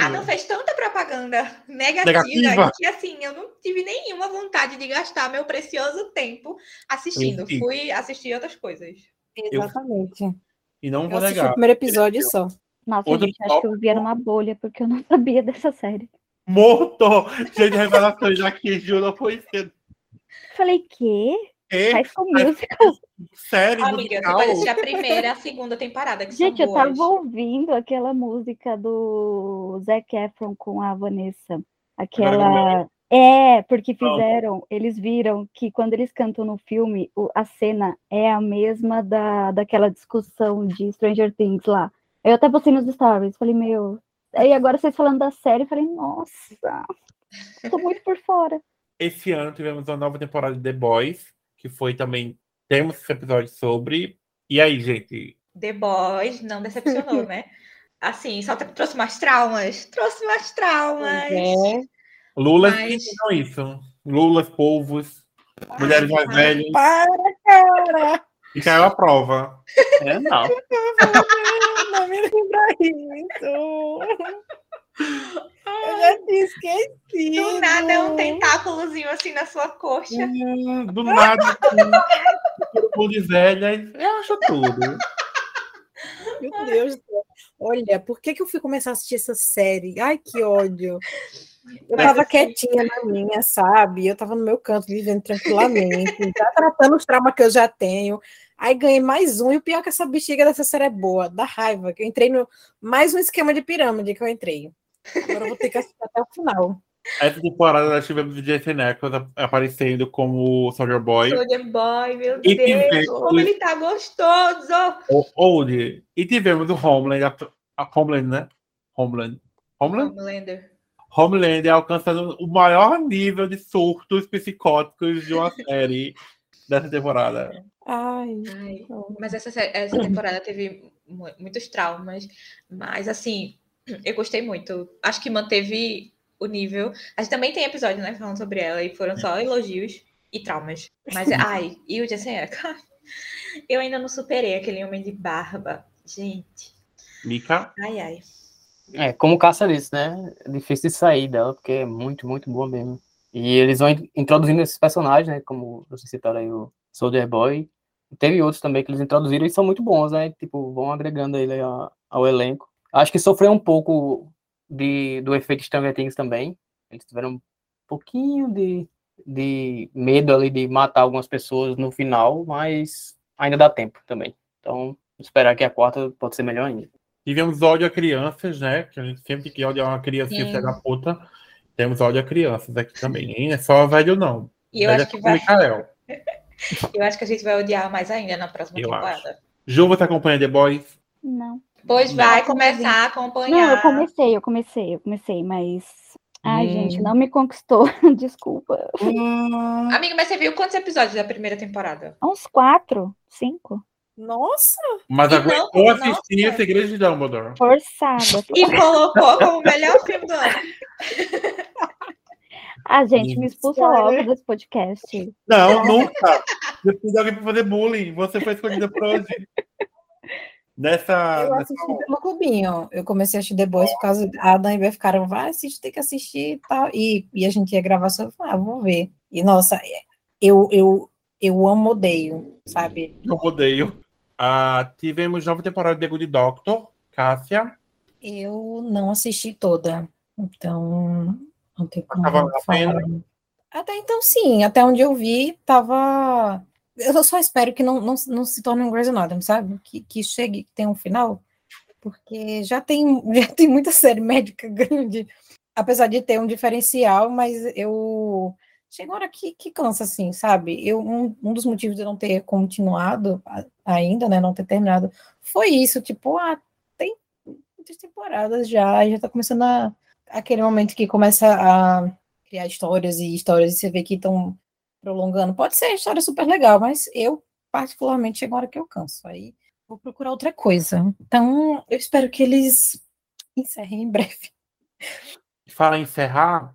Speaker 5: Ah, não fez tanta propaganda negativa,
Speaker 2: Negativa.
Speaker 5: que assim, eu não tive nenhuma vontade de gastar meu precioso tempo assistindo.
Speaker 2: Sim.
Speaker 5: Fui assistir outras coisas.
Speaker 3: Exatamente.
Speaker 2: E não
Speaker 3: Eu
Speaker 2: vou
Speaker 3: assisti o
Speaker 2: negar.
Speaker 3: primeiro episódio só.
Speaker 1: Nossa,
Speaker 2: Outro
Speaker 1: gente, acho que eu vivia numa bolha, porque eu não <laughs> sabia dessa série.
Speaker 2: Morto! Cheio de revelações aqui, juro, foi cedo.
Speaker 1: Falei, quê?
Speaker 2: E,
Speaker 1: High School Musical?
Speaker 2: série
Speaker 5: Amiga, você
Speaker 2: musical.
Speaker 5: pode assistir a primeira e a segunda temporada, que
Speaker 1: Gente,
Speaker 5: são
Speaker 1: eu tava ouvindo aquela música do Zac Efron com a Vanessa. Aquela. É, porque fizeram, eles viram que quando eles cantam no filme, o- a cena é a mesma da, daquela discussão de Stranger Things lá. Eu até postei nos stories, falei, meu. Aí agora vocês falando da série, eu falei, nossa, tô muito por fora.
Speaker 2: Esse ano tivemos uma nova temporada de The Boys, que foi também. Temos esse episódio sobre. E aí, gente?
Speaker 5: The Boys não decepcionou, né? <laughs> Assim, só trouxe mais traumas. Trouxe mais traumas.
Speaker 3: É.
Speaker 2: Lulas
Speaker 5: Mas-
Speaker 2: isso. Lulas, polvos, mulheres mais velhas.
Speaker 3: Para, cara!
Speaker 2: E caiu a prova. <laughs> É, não.
Speaker 3: Não me lembra isso. Eu já tinha esquecido.
Speaker 5: Do nada é um tentáculozinho assim na sua coxa.
Speaker 2: Hum, do nada. assim, Todo de velhas. Eu acho tudo.
Speaker 3: Meu Deus do céu. Olha, por que, que eu fui começar a assistir essa série? Ai, que ódio. Eu tava quietinha na minha, sabe? Eu tava no meu canto, vivendo tranquilamente, <laughs> já tratando os traumas que eu já tenho. Aí ganhei mais um, e o pior é que essa bexiga dessa série é boa, dá raiva, que eu entrei no mais um esquema de pirâmide que eu entrei. Agora eu vou ter que assistir até o final.
Speaker 2: Essa temporada nós tivemos o Jason Ackles ap- aparecendo como Soldier Boy.
Speaker 5: Soldier Boy, meu
Speaker 2: E
Speaker 5: Deus,
Speaker 2: tivemos-
Speaker 5: como ele tá gostoso.
Speaker 2: o Old. E tivemos o Homeland. A, a Homeland, né? Homeland. Homeland?
Speaker 5: Homelander.
Speaker 2: Homelander alcançando o maior nível de surtos psicóticos de uma <laughs> série dessa temporada.
Speaker 3: Ai,
Speaker 5: Ai, mas essa, essa temporada teve mu- muitos traumas, mas assim, eu gostei muito. Acho que manteve o nível. A gente também tem episódio, né, falando sobre ela, e foram só elogios e traumas. Mas, <laughs> ai, e o Jason Ecker? Eu ainda não superei aquele homem de barba. Gente,
Speaker 2: Mika,
Speaker 5: ai, ai.
Speaker 4: É, como o Cássia disse, né? É difícil de sair dela, porque é muito, muito boa mesmo. E eles vão in- introduzindo esses personagens, né? Como vocês citaram aí, o Soldier Boy. Teve outros também que eles introduziram e são muito bons, né? Tipo, vão agregando ele ao elenco. Acho que sofreu um pouco de, do efeito Stranger Things também. Eles tiveram um pouquinho de, de medo ali de matar algumas pessoas no final, mas ainda dá tempo também. Então, esperar que a quarta pode ser melhor ainda.
Speaker 2: tivemos ódio a crianças, né? Que a gente sempre que odiar uma criancinha
Speaker 5: Sim.
Speaker 2: da puta. Temos ódio a crianças aqui também. hein? É só velho, não.
Speaker 5: E eu
Speaker 2: velho
Speaker 5: acho que
Speaker 2: é
Speaker 5: vai,
Speaker 2: Micael. <laughs>
Speaker 5: eu acho que a gente vai odiar mais ainda na próxima
Speaker 2: Eu
Speaker 5: temporada.
Speaker 2: Ju, você acompanha The Boys?
Speaker 1: Não.
Speaker 5: Pois
Speaker 2: Não.
Speaker 5: vai começar a acompanhar.
Speaker 1: Não, eu comecei, eu comecei, eu comecei, mas. Ai,
Speaker 4: Hum.
Speaker 1: gente, não me conquistou. <laughs> Desculpa.
Speaker 5: Amiga, mas você viu quantos episódios da primeira temporada?
Speaker 1: Uns quatro, cinco.
Speaker 3: Nossa,
Speaker 2: Mas aguentou
Speaker 5: não,
Speaker 2: assistir o Segredo de Dumbledore.
Speaker 1: Forçada.
Speaker 5: E colocou como o melhor filme do ano. <laughs>
Speaker 1: Ah, gente, me expulsa logo desse podcast.
Speaker 2: Não, nunca. Eu preciso de alguém pra fazer bullying. Você foi escolhida por hoje. <laughs> Nessa.
Speaker 3: eu
Speaker 2: nessa...
Speaker 3: assisti pelo clubinho. Eu comecei a assistir The Boys por causa. A Adam e Beth ficaram, vai assistir, tem que assistir e tal. E, e a gente ia gravar só, ah, vou ver. E nossa, eu, eu, eu amo, odeio, sabe?
Speaker 2: Eu odeio. Ah, tivemos nova temporada de The Good Doctor. Cássia.
Speaker 3: Eu não assisti toda. Então, não tem como
Speaker 2: Tava
Speaker 3: falar. Até então, sim. Até onde eu vi, tava. Eu só espero que não, não, não se torne um Grey's Anatomy, sabe? Que, que chegue, que tenha um final. Porque já tem, <laughs> já tem muita série médica <laughs> grande. Apesar de ter um diferencial, mas eu. Chega uma hora que, que cansa, assim, sabe? Eu, um, um dos motivos de eu não ter continuado ainda, né? Não ter terminado, foi isso. Tipo, ah, tem muitas temporadas já, já tá começando a, aquele momento que começa a criar histórias e histórias e você vê que estão prolongando. Pode ser história super legal, mas eu, particularmente, chega hora que eu canso. Aí vou procurar outra coisa. Então, eu espero que eles encerrem em breve.
Speaker 2: Fala em encerrar,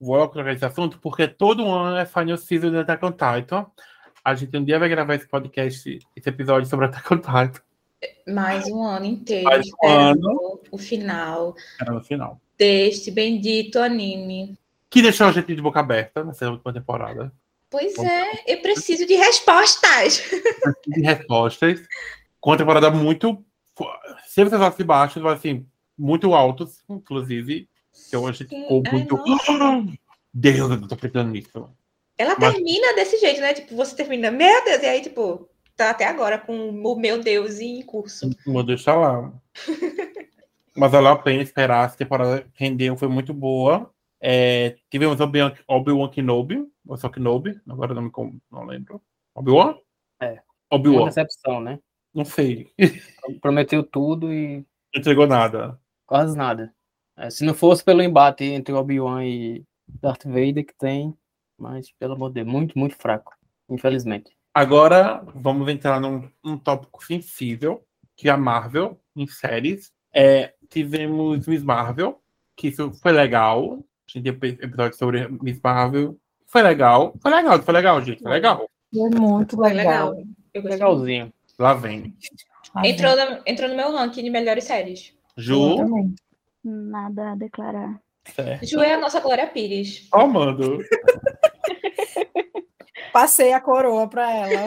Speaker 2: vou logo trocar esse assunto, porque todo ano é Final Season de Attack on Titan. A gente um dia vai gravar esse podcast, esse episódio sobre Attack on Titan.
Speaker 5: Mais um ano inteiro.
Speaker 2: Mais um
Speaker 5: esperando
Speaker 2: ano.
Speaker 5: O final
Speaker 2: Era no final.
Speaker 5: deste bendito anime.
Speaker 2: Que deixou a gente de boca aberta nessa última temporada.
Speaker 5: Pois é, eu preciso de respostas.
Speaker 2: De respostas. Com uma temporada muito. Se você falasse baixos, vai assim, muito altos, inclusive. Que eu achei que ficou
Speaker 5: ai,
Speaker 2: muito.
Speaker 5: nossa.
Speaker 2: Deus, eu tô acreditando nisso.
Speaker 5: Ela
Speaker 2: Mas-
Speaker 5: termina desse jeito, né? Tipo, você termina, meu Deus, e aí, tipo, tá até agora com o meu Deus em curso.
Speaker 2: Vou deixar lá. Mas valeu a pena esperar. Essa temporada rendeu, foi muito boa. É, tivemos Obi-Wan Obi Kenobi, ou só Kenobi, agora não me não lembro. Obi-Wan?
Speaker 4: É. Uma
Speaker 2: Obi-Wan,
Speaker 4: decepção, né?
Speaker 2: não sei.
Speaker 4: Prometeu tudo e
Speaker 2: Não entregou nada.
Speaker 4: quase nada. É, se não fosse pelo embate entre Obi-Wan e Darth Vader que tem, mas pelo amor de Deus, muito, muito fraco, infelizmente.
Speaker 2: Agora vamos entrar num, num tópico sensível, que é a Marvel, em séries. É, tivemos Miss Marvel, que isso foi legal. A gente tem episódio sobre Miss Marvel. Foi legal. Foi legal, foi legal, gente. Foi legal.
Speaker 3: É muito
Speaker 5: Foi
Speaker 3: legal.
Speaker 5: legal. Eu gostei.
Speaker 4: Legalzinho.
Speaker 2: Lá vem.
Speaker 5: Entrou, na- entrou no meu ranking de melhores séries.
Speaker 2: Ju.
Speaker 1: Nada a declarar.
Speaker 2: certo.
Speaker 5: Ju é a nossa Glória Pires.
Speaker 2: Ó, mando. <laughs>
Speaker 3: Passei a coroa pra ela.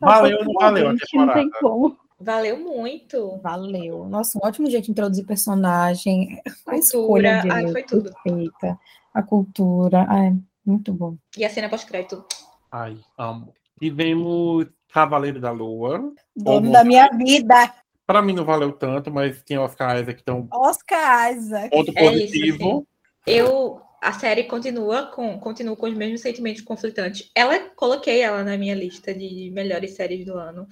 Speaker 2: Valeu, não valeu a
Speaker 1: Gente, não tem como.
Speaker 5: Valeu muito.
Speaker 3: Valeu. Nossa, um ótimo jeito de introduzir personagem. A
Speaker 5: Cultura,
Speaker 3: escolha dele,
Speaker 5: ai, foi tudo.
Speaker 3: perfeita. A cultura. Ai, muito bom.
Speaker 5: E a cena pós-crédito.
Speaker 2: Ai, amo. Tivemos Cavaleiro da Lua.
Speaker 3: Dono da minha vida.
Speaker 2: Pra mim não valeu tanto, mas tem Oscar Isaac, então
Speaker 3: Oscar Isaac.
Speaker 2: ponto
Speaker 5: É isso,
Speaker 2: positivo.
Speaker 5: Eu, a série continua com, continua com os mesmos sentimentos conflitantes. Ela, coloquei ela na minha lista de melhores séries do ano.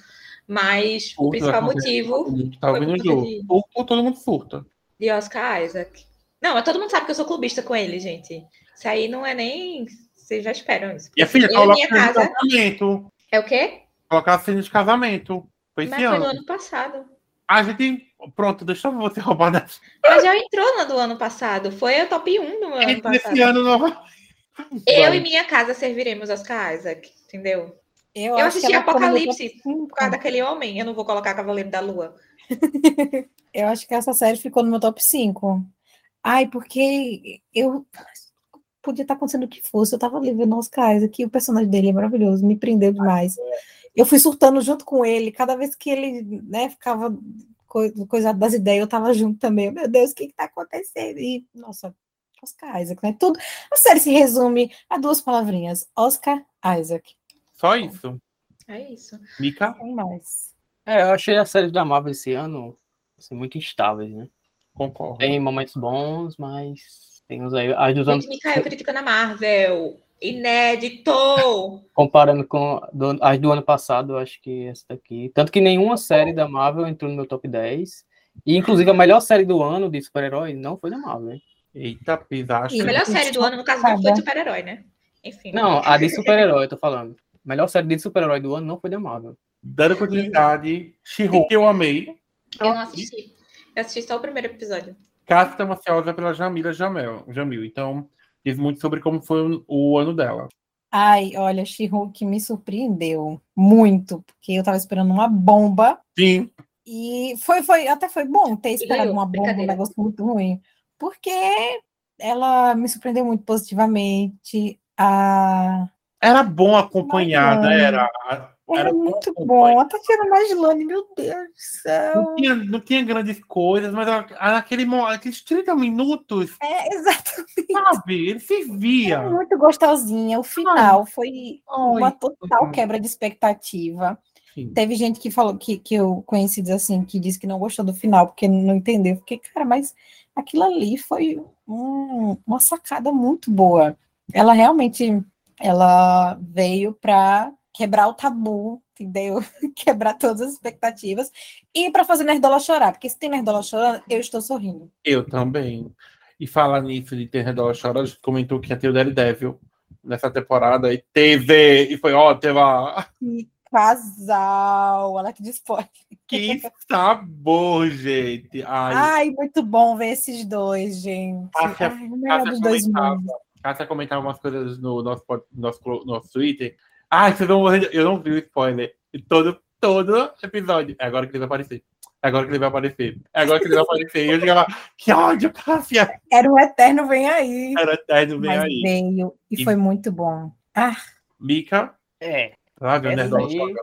Speaker 5: Mas o
Speaker 2: Surta,
Speaker 5: principal motivo
Speaker 2: Tá ouvindo o
Speaker 5: por
Speaker 2: jogo.
Speaker 5: de-
Speaker 2: Ou, ou todo mundo surta.
Speaker 5: de Oscar Isaac. Não, mas todo mundo sabe que eu sou clubista com ele, gente. Isso aí não é nem. Vocês já esperam isso.
Speaker 2: E a filha,
Speaker 5: Eu
Speaker 2: coloca
Speaker 5: minha
Speaker 2: cena de
Speaker 5: casa.
Speaker 2: casamento.
Speaker 5: É o quê?
Speaker 2: Colocar a cena de casamento. Foi esse
Speaker 5: Mas foi no
Speaker 2: ano.
Speaker 5: ano passado.
Speaker 2: A gente. Pronto, deixa eu você roubar da.
Speaker 5: Mas já entrou na do ano passado. Foi o top 1 do ano passado.
Speaker 2: Esse ano não.
Speaker 5: Eu
Speaker 2: Vai.
Speaker 5: e minha casa serviremos Oscar Isaac, entendeu?
Speaker 3: Eu,
Speaker 5: Eu assisti Apocalipse por causa daquele homem. Eu não vou colocar Cavaleiro da Lua. <laughs>
Speaker 3: Eu acho que essa série ficou no meu top 5. Ai, porque eu podia estar acontecendo o que fosse. Eu tava ali vendo Oscar Isaac, e o personagem dele é maravilhoso, me prendeu demais. Eu fui surtando junto com ele, cada vez que ele, né, ficava co- coisado das ideias, eu tava junto também. Meu Deus, o que que tá acontecendo? E, nossa, Oscar Isaac, né? Tudo. A série se resume a duas palavrinhas: Oscar Isaac.
Speaker 2: Só isso.
Speaker 5: É isso.
Speaker 2: Mica,
Speaker 3: Tem mais.
Speaker 4: É, eu achei as séries da Marvel esse ano assim, muito instáveis, né?
Speaker 2: concordo.
Speaker 4: Tem momentos bons, mas tem uns aí. As dos anos,
Speaker 5: Gente, Mikael criticando a Marvel. Inédito!
Speaker 4: comparando com do- as do ano passado, eu acho que essa daqui. Tanto que nenhuma série da Marvel entrou no meu top 10. E, inclusive, a melhor série do ano de super-herói não foi da Marvel.
Speaker 2: Eita, pisaste.
Speaker 5: A melhor série do ano, no caso, não foi de super-herói, né? Enfim.
Speaker 4: Não, a de super-herói, eu tô falando. A melhor série de super-herói do ano não foi da Marvel.
Speaker 2: Dando continuidade, She-Hulk eu amei.
Speaker 5: Eu não assisti. Eu assisti só o primeiro episódio.
Speaker 2: Casta tá ansiosa pela Jamila Jamel, Jamil. Então, diz muito sobre como foi o, o ano dela.
Speaker 3: Ai, olha, She-Hulk me surpreendeu muito, porque eu tava esperando uma bomba.
Speaker 2: Sim,
Speaker 3: E foi, foi, até foi bom ter esperado uma bomba, um negócio muito ruim, porque ela me surpreendeu muito positivamente. A...
Speaker 2: era bom acompanhar, né? Era,
Speaker 3: Era,
Speaker 2: Era bom
Speaker 3: muito bom. A Tatiana Maslany, meu Deus do céu.
Speaker 2: não, tinha, não tinha grandes coisas, mas era- era mo- aqueles 30 minutos,
Speaker 3: É, exatamente.
Speaker 2: sabe? Ele se via.
Speaker 3: Muito gostosinha. O final foi uma
Speaker 2: Ai.
Speaker 3: total quebra de expectativa.
Speaker 2: Sim.
Speaker 3: Teve gente que falou que, que eu conheci assim, que disse que não gostou do final, porque não entendeu. Porque, cara, mas aquilo ali foi um- uma sacada muito boa. Ela realmente ela veio para quebrar o tabu, entendeu? <laughs> quebrar todas as expectativas e para fazer Nerdola chorar, porque se tem Nerdola chorando, eu estou sorrindo.
Speaker 2: Eu também. E falar nisso de ter Redor Chora, a gente comentou que ia ter o Daredevil nessa temporada e teve, e foi ótima.
Speaker 3: Que casal, olha que de spoiler.
Speaker 2: Que sabor, gente. Ai,
Speaker 3: Ai, muito bom ver esses dois, gente.
Speaker 2: Cássia-
Speaker 3: Ai, melhor
Speaker 2: Cássia
Speaker 3: dos dois mundos.
Speaker 2: Cássia comentava umas coisas no nosso, nosso, nosso Twitter. Ai, vocês vão morrer. Eu não vi o spoiler. E todo, todo episódio. É agora que ele vai aparecer. É agora que ele vai aparecer. É agora que ele vai aparecer. E eu chegava, que ódio, Cássia!
Speaker 3: Era um eterno vem aí.
Speaker 2: Era eterno, vem
Speaker 3: Mas
Speaker 2: aí.
Speaker 3: veio e,
Speaker 2: E-
Speaker 3: foi muito bom. Ah,
Speaker 2: Mica,
Speaker 4: É,
Speaker 2: lá vem Joga.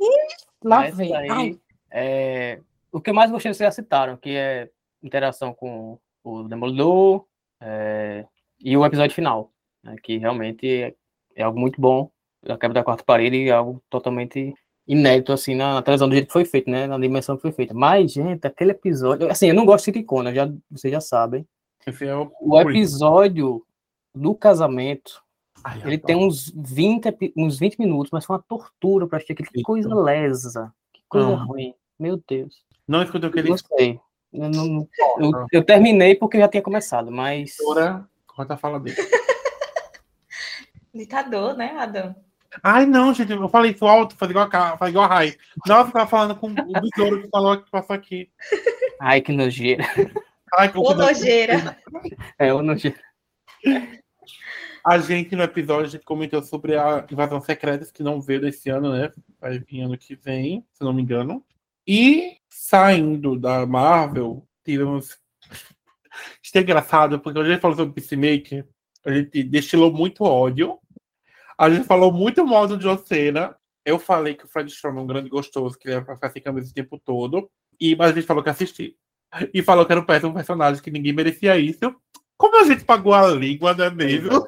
Speaker 3: lá
Speaker 4: aí,
Speaker 3: Ai,
Speaker 4: é, o que eu mais gostei vocês já citaram, que é interação com o Demolidor é, e o episódio final, né, que realmente é, é algo muito bom, a quebra da quarta parede e algo totalmente inédito, assim, na, na televisão do jeito que foi feito, né, na dimensão que foi feita. Mas, gente, aquele episódio, assim, eu não gosto de silicona, já, vocês já sabem.
Speaker 2: É o,
Speaker 4: O episódio do casamento,
Speaker 2: Ai,
Speaker 4: ele tem uns 20, epi- uns 20 minutos, mas foi uma tortura pra assistir aquilo. Que coisa lesa. Que coisa
Speaker 2: Amo.
Speaker 4: ruim. Meu Deus.
Speaker 2: Não escutou o que ele
Speaker 4: Gostei. Eu, não- eu- eu terminei porque já tinha começado, mas.
Speaker 2: Doutora, corta a fala dele. <laughs>
Speaker 5: Ditador, né, Adam?
Speaker 2: Ai, não, gente, eu falei isso alto, falei igual a, falei igual a Rai. Nossa, eu tava falando com o besouro que falou que passou aqui.
Speaker 4: Ai, que nojeira.
Speaker 2: Ai, que
Speaker 5: Ô, nojeira.
Speaker 4: É, eu nojeira.
Speaker 2: A gente, no episódio, a gente comentou sobre a invasão secreta que não veio desse ano, né? Vai vir ano que vem, se não me engano. E saindo da Marvel, tivemos. Isso é engraçado, porque a gente falou sobre Peacemaker, a gente destilou muito ódio. A gente falou muito mal do John Cena. Eu falei que o Fred Strong é um grande gostoso, que ele ia ficar sem camisa o tempo todo. E, mas a gente falou que assistiu. E falou que era um péssimo personagem, que ninguém merecia isso. Como a gente pagou a língua, não é mesmo?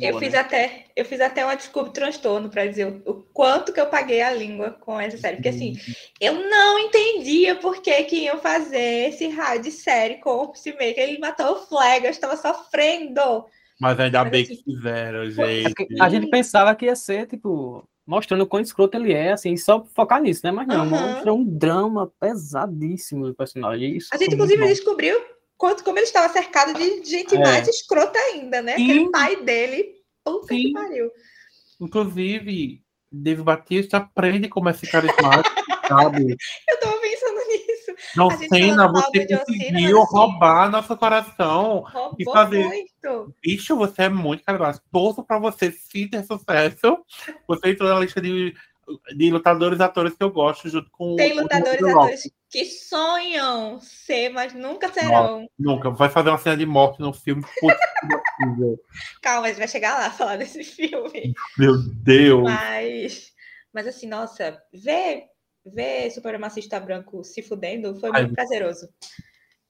Speaker 5: Eu fiz
Speaker 4: né?
Speaker 5: até, eu fiz até uma desculpa transtorno para dizer o, o quanto que eu paguei a língua com essa série, porque assim, eu não entendia por que, que iam fazer esse raio de série com o Peacemaker, ele matou o Flag, eu estava sofrendo.
Speaker 2: Mas ainda bem
Speaker 5: assim,
Speaker 2: que fizeram,
Speaker 4: É
Speaker 2: gente.
Speaker 4: A gente pensava que ia ser, tipo, mostrando o quão escroto ele é, assim, só focar nisso, né? Mas não,
Speaker 5: Aham.
Speaker 4: mostra um drama pesadíssimo do personagem. Isso
Speaker 5: A gente, inclusive,
Speaker 4: bom.
Speaker 5: descobriu quanto, como ele estava cercado de gente
Speaker 4: É.
Speaker 5: mais escrota ainda, né?
Speaker 2: Sim.
Speaker 5: Aquele pai dele, puta que pariu.
Speaker 2: Inclusive, Dave Batista aprende como é ser carismático, sabe? <laughs>
Speaker 5: Eu nisso.
Speaker 2: John
Speaker 5: gente
Speaker 2: Cena, você conseguiu roubar nosso coração.
Speaker 5: Roubou
Speaker 2: E fazer-
Speaker 5: muito.
Speaker 2: Bicho, você é muito carismático. Torço pra você se ter sucesso. Você entrou na lista de, de lutadores e atores que eu gosto, junto com
Speaker 5: Tem
Speaker 2: o
Speaker 5: lutadores e atores que sonham ser, mas nunca serão.
Speaker 2: Nunca. Vai fazer uma cena de morte no filme. Putz. <laughs>
Speaker 5: Calma, a gente vai chegar lá falar desse filme.
Speaker 2: Meu Deus.
Speaker 5: Mas, mas assim, nossa, ver, ver supremacista branco se fudendo foi
Speaker 2: Ai,
Speaker 5: muito prazeroso.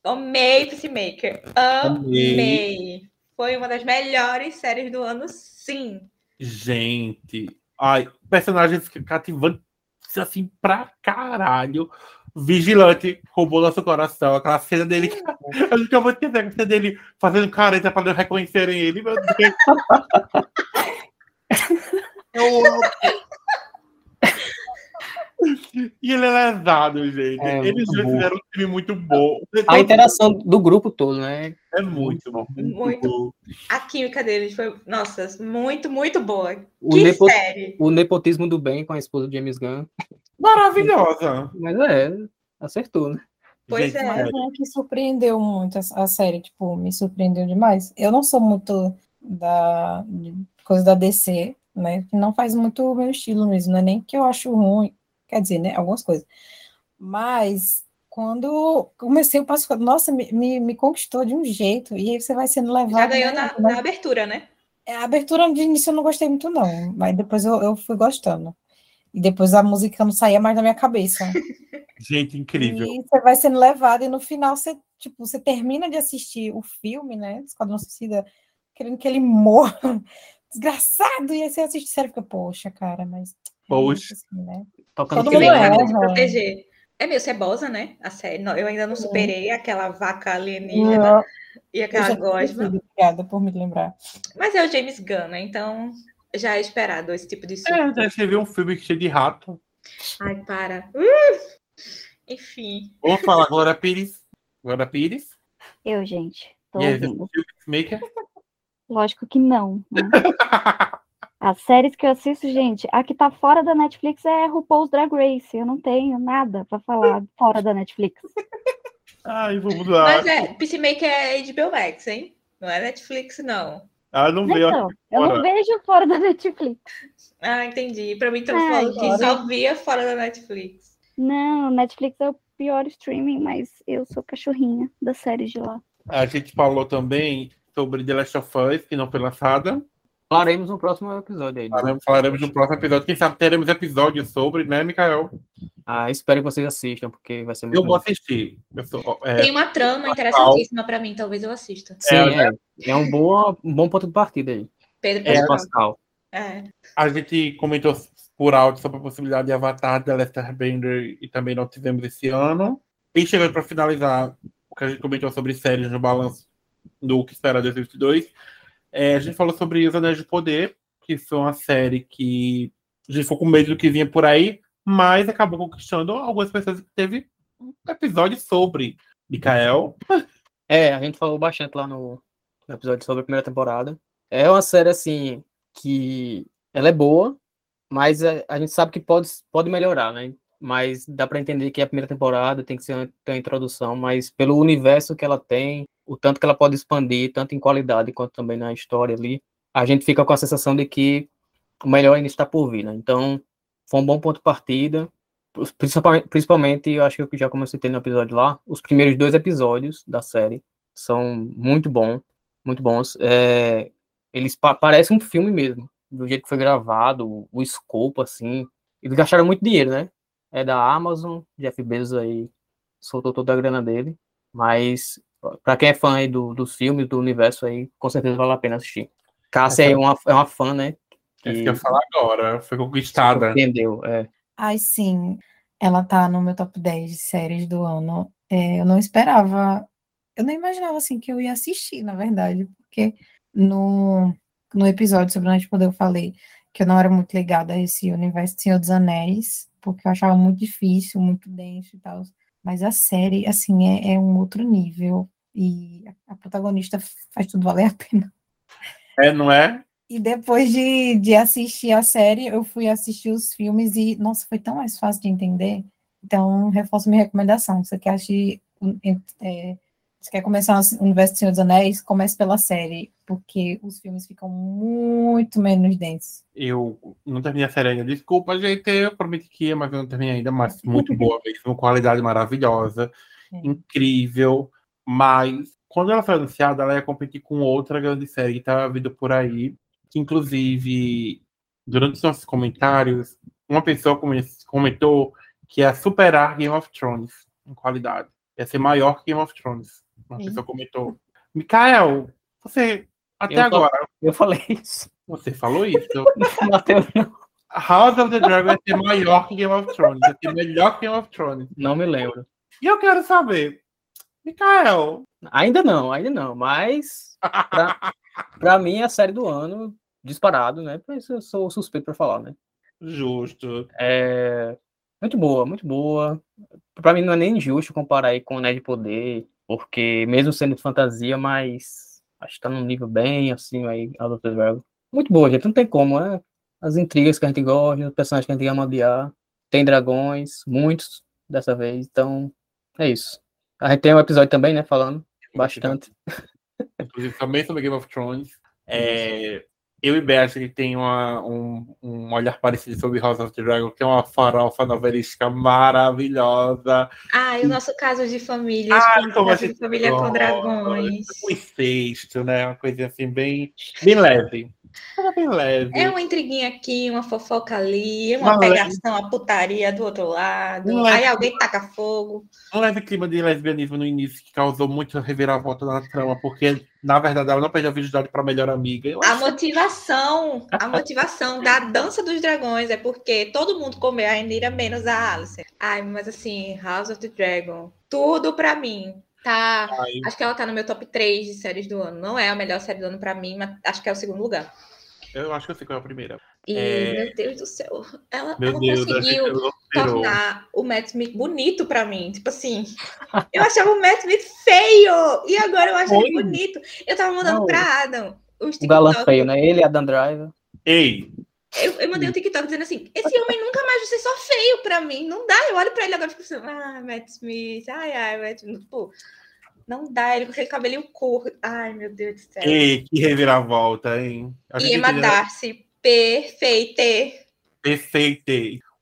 Speaker 5: Amei Peacemaker.
Speaker 2: Amei.
Speaker 5: Amei. Foi uma das melhores séries do ano, sim.
Speaker 2: Gente, ai, personagens cativantes assim pra caralho. Vigilante roubou nosso coração. Aquela cena dele. que- <laughs> Eu nunca vou esquecer a cena dele fazendo careta pra não reconhecerem ele. Meu Deus. <laughs> Eu amo. E ele é lesado, gente.
Speaker 4: É,
Speaker 2: Eles fizeram um time muito bom.
Speaker 4: A interação do grupo todo, né?
Speaker 2: É muito bom.
Speaker 5: Muito. A química deles foi, nossa, muito, muito boa.
Speaker 4: O,
Speaker 5: que
Speaker 4: nepo-
Speaker 5: série.
Speaker 4: o nepotismo do bem com a esposa de James Gunn.
Speaker 2: Maravilhosa.
Speaker 4: Mas é, acertou, né?
Speaker 5: Pois
Speaker 2: Gente,
Speaker 5: é.
Speaker 3: Mas é que surpreendeu muito a, série, tipo, me surpreendeu demais. Eu não sou muito da coisa da DC, né? Que não faz muito o meu estilo mesmo, não é nem que eu acho ruim, quer dizer, né? Algumas coisas. Mas quando comecei o passo, nossa, me, me, me conquistou de um jeito, e aí você vai sendo levado.
Speaker 5: Já ganhou
Speaker 3: né,
Speaker 5: na, na abertura, né?
Speaker 3: É, A abertura de início eu não gostei muito, não, mas depois eu, eu fui gostando. E depois a música não saía mais da minha cabeça. <laughs>
Speaker 2: Gente, incrível.
Speaker 3: E você vai sendo levado, e no final você, tipo, você termina de assistir o filme, né? Esquadrão Suicida, querendo que ele morra. <laughs> Desgraçado! E aí você assiste a série e fica, poxa, cara, mas. é
Speaker 2: Poxa.
Speaker 3: isso, assim, né?
Speaker 4: Tocando
Speaker 3: Todo mundo erra.
Speaker 5: te proteger. É meio cebosa, né? A série. Não, eu ainda não superei aquela vaca alienígena e aquela gosma.
Speaker 3: Obrigada por me lembrar.
Speaker 5: Mas é o James Gunn, né? Então já é esperado esse tipo de
Speaker 2: É,
Speaker 5: surto.
Speaker 2: deve ser ver um filme cheio de rato.
Speaker 5: Ai, para. Uh! Enfim.
Speaker 2: Vamos falar Glória Pires. Glória Pires.
Speaker 1: Eu, gente, tô
Speaker 2: E aí. Maker.
Speaker 1: Lógico que não. né? <laughs> As séries que eu assisto, gente, a que tá fora da Netflix é RuPaul's Drag Race. Eu não tenho nada pra falar fora da Netflix. <laughs>
Speaker 2: Ai, vamos lá.
Speaker 5: Mas é, Peacemaker é HBO Max, hein? Não é Netflix, não.
Speaker 2: Ah, não veio.
Speaker 1: Então, eu não vejo fora da Netflix.
Speaker 5: Ah, entendi. Pra mim, então,
Speaker 1: Ai,
Speaker 5: falando que
Speaker 3: agora-
Speaker 5: só via fora da Netflix.
Speaker 1: Não, Netflix eu pior streaming, mas eu sou cachorrinha da série de lá.
Speaker 2: A gente falou também sobre The Last of Us, que não foi lançada.
Speaker 4: Falaremos no próximo episódio aí. né?
Speaker 2: Falaremos, falaremos no próximo episódio. Quem sabe teremos episódio sobre, né, Mikael?
Speaker 4: Ah, espero que vocês assistam, porque vai ser muito
Speaker 2: Eu vou assistir. Eu sou, é,
Speaker 5: Tem uma trama interessantíssima pra mim, talvez eu assista.
Speaker 4: Sim,
Speaker 2: É,
Speaker 4: é, é um, bom, um bom ponto de partida aí.
Speaker 5: Pedro
Speaker 2: É,
Speaker 4: Pedro
Speaker 5: Pascal.
Speaker 4: Pascal.
Speaker 5: É.
Speaker 2: a gente comentou por alto sobre a possibilidade de Avatar, The Last Airbender e também não tivemos esse ano. E chegando para finalizar o que a gente comentou sobre séries no balanço do que espera 2022, é, a gente falou sobre Os Anéis de Poder, que foi uma série que a gente ficou com medo do que vinha por aí, mas acabou conquistando algumas pessoas que teve um episódio sobre Mikael. <laughs>
Speaker 4: É, a gente falou bastante lá no, episódio sobre a primeira temporada. É uma série, assim, que ela é boa, mas a, a gente sabe que pode, pode melhorar, né? Mas dá pra entender que a primeira temporada tem que ser uma, uma introdução, mas pelo universo que ela tem, o tanto que ela pode expandir, tanto em qualidade quanto também na história ali, a gente fica com a sensação de que o melhor ainda está por vir, né? Então, foi um bom ponto de partida. Principalmente, principalmente, eu acho que eu já comecei a ter no episódio lá, os primeiros dois episódios da série são muito bons, muito bons. É, eles pa parecem um filme mesmo, do jeito que foi gravado, o escopo, assim. Eles gastaram muito dinheiro, né? É da Amazon, Jeff Bezos aí soltou toda a grana dele, mas para quem é fã aí do, dos filmes, do universo aí, com certeza vale a pena assistir. Cássia é uma, é uma fã, né?
Speaker 2: É isso que eu ia falar agora, foi conquistada.
Speaker 4: Entendeu, é.
Speaker 3: Ai, sim, ela tá no meu top 10 de séries do ano. É, eu não esperava, eu não imaginava assim que eu ia assistir, na verdade, porque no, no episódio sobre o de Poder eu falei que eu não era muito ligada a esse universo do Senhor dos Anéis, porque eu achava muito difícil, muito denso e tal. Mas a série, assim, é, é um outro nível. E a, a protagonista faz tudo valer a pena.
Speaker 2: É, não é?
Speaker 3: E depois de, de assistir a série, eu fui assistir os filmes e, nossa, foi tão mais fácil de entender. Então, reforço minha recomendação. Você quer assistir, é, você quer começar o universo do Senhor dos Anéis, comece pela série, porque os filmes ficam muito menos densos.
Speaker 2: Eu não terminei a série ainda. Desculpa, gente. Eu prometi que ia, mas eu não terminei ainda. Mas <laughs> muito boa mesmo. Qualidade maravilhosa.
Speaker 3: É.
Speaker 2: Incrível. Mas quando ela foi anunciada, ela ia competir com outra grande série que estava vindo por aí. Que, inclusive, durante os nossos comentários, uma pessoa come- comentou que ia superar Game of Thrones em qualidade. Ia ser maior que Game of Thrones. Uma pessoa comentou. Mikael, você, até
Speaker 4: Eu tô-
Speaker 2: agora,
Speaker 4: Eu falei isso.
Speaker 2: você falou isso.
Speaker 4: Matheus, <laughs> não,
Speaker 2: House of the Dragon vai ser maior que Game of Thrones, vai ser melhor que Game of Thrones.
Speaker 4: não me lembro.
Speaker 2: E eu quero saber, Mikael,
Speaker 4: Ainda não, ainda não, mas pra, <laughs> pra mim é a série do ano, disparado, né? Por isso eu sou suspeito pra falar, né?
Speaker 2: justo.
Speaker 4: É muito boa, muito boa. Pra mim não é nem injusto comparar aí com o de Poder, porque mesmo sendo de fantasia, mas acho que tá num nível bem assim aí, of the Dragon. Muito boa, gente, não tem como, né? As intrigas que a gente gosta, os personagens que a gente ama odiar. Tem dragões, muitos dessa vez, então é isso. A gente tem um episódio também, né, falando bastante.
Speaker 2: Inclusive, também sobre Game of Thrones. É, eu e gente tem uma- um, um olhar parecido sobre House of the Dragon, que é uma farofa novelística maravilhosa.
Speaker 5: Ah, e o nosso caso de família,
Speaker 2: Ah, como a
Speaker 5: de
Speaker 2: gente
Speaker 5: família com dragões.
Speaker 2: Um incesto, né? Uma coisa assim, bem, bem leve. Coisa bem leve.
Speaker 5: É uma intriguinha aqui, uma fofoca ali,
Speaker 2: Uma
Speaker 5: uma
Speaker 2: leve-
Speaker 5: pegação, uma putaria do outro lado.
Speaker 2: Leve-
Speaker 5: Aí alguém taca fogo.
Speaker 2: um leve clima de lesbianismo no início que causou muito reviravolta na trama, porque, na verdade, ela não perdeu a virgindade para a melhor amiga. Eu
Speaker 5: A
Speaker 2: acho
Speaker 5: motivação, a <laughs> motivação da dança dos dragões é porque todo mundo comeu a Rhaenyra menos a Alice. Ai, mas assim, House of the Dragon, tudo pra mim. Tá,
Speaker 2: Ai,
Speaker 5: acho que ela tá no meu top 3 de séries do ano. Não é a melhor série do ano pra mim, mas acho que é o segundo lugar.
Speaker 2: eu acho que eu sei qual é a primeira.
Speaker 5: E,
Speaker 2: É.
Speaker 5: meu Deus do céu, ela,
Speaker 2: Meu
Speaker 5: ela
Speaker 2: Deus,
Speaker 5: conseguiu
Speaker 2: ela
Speaker 5: tornar o Matt Smith bonito pra mim. Tipo assim, eu achava o Matt Smith feio e agora eu acho ele
Speaker 2: Oi.
Speaker 5: bonito. Eu tava mandando
Speaker 4: Não.
Speaker 5: pra Adam
Speaker 4: O galã feio, né? Ele e a Dan Driver.
Speaker 2: Ei,
Speaker 5: Eu, eu mandei um TikTok dizendo assim: esse homem nunca mais vai ser só feio pra mim. Não dá. Eu olho pra ele agora e fico assim: ah, Matt Smith, ai, ai, Matt Smith. Pô, não dá. Ele com aquele cabelinho curto. Ai, meu Deus do céu.
Speaker 2: ei, que reviravolta, hein? A
Speaker 5: E Emma Darcy, perfeita.
Speaker 2: Perfeito.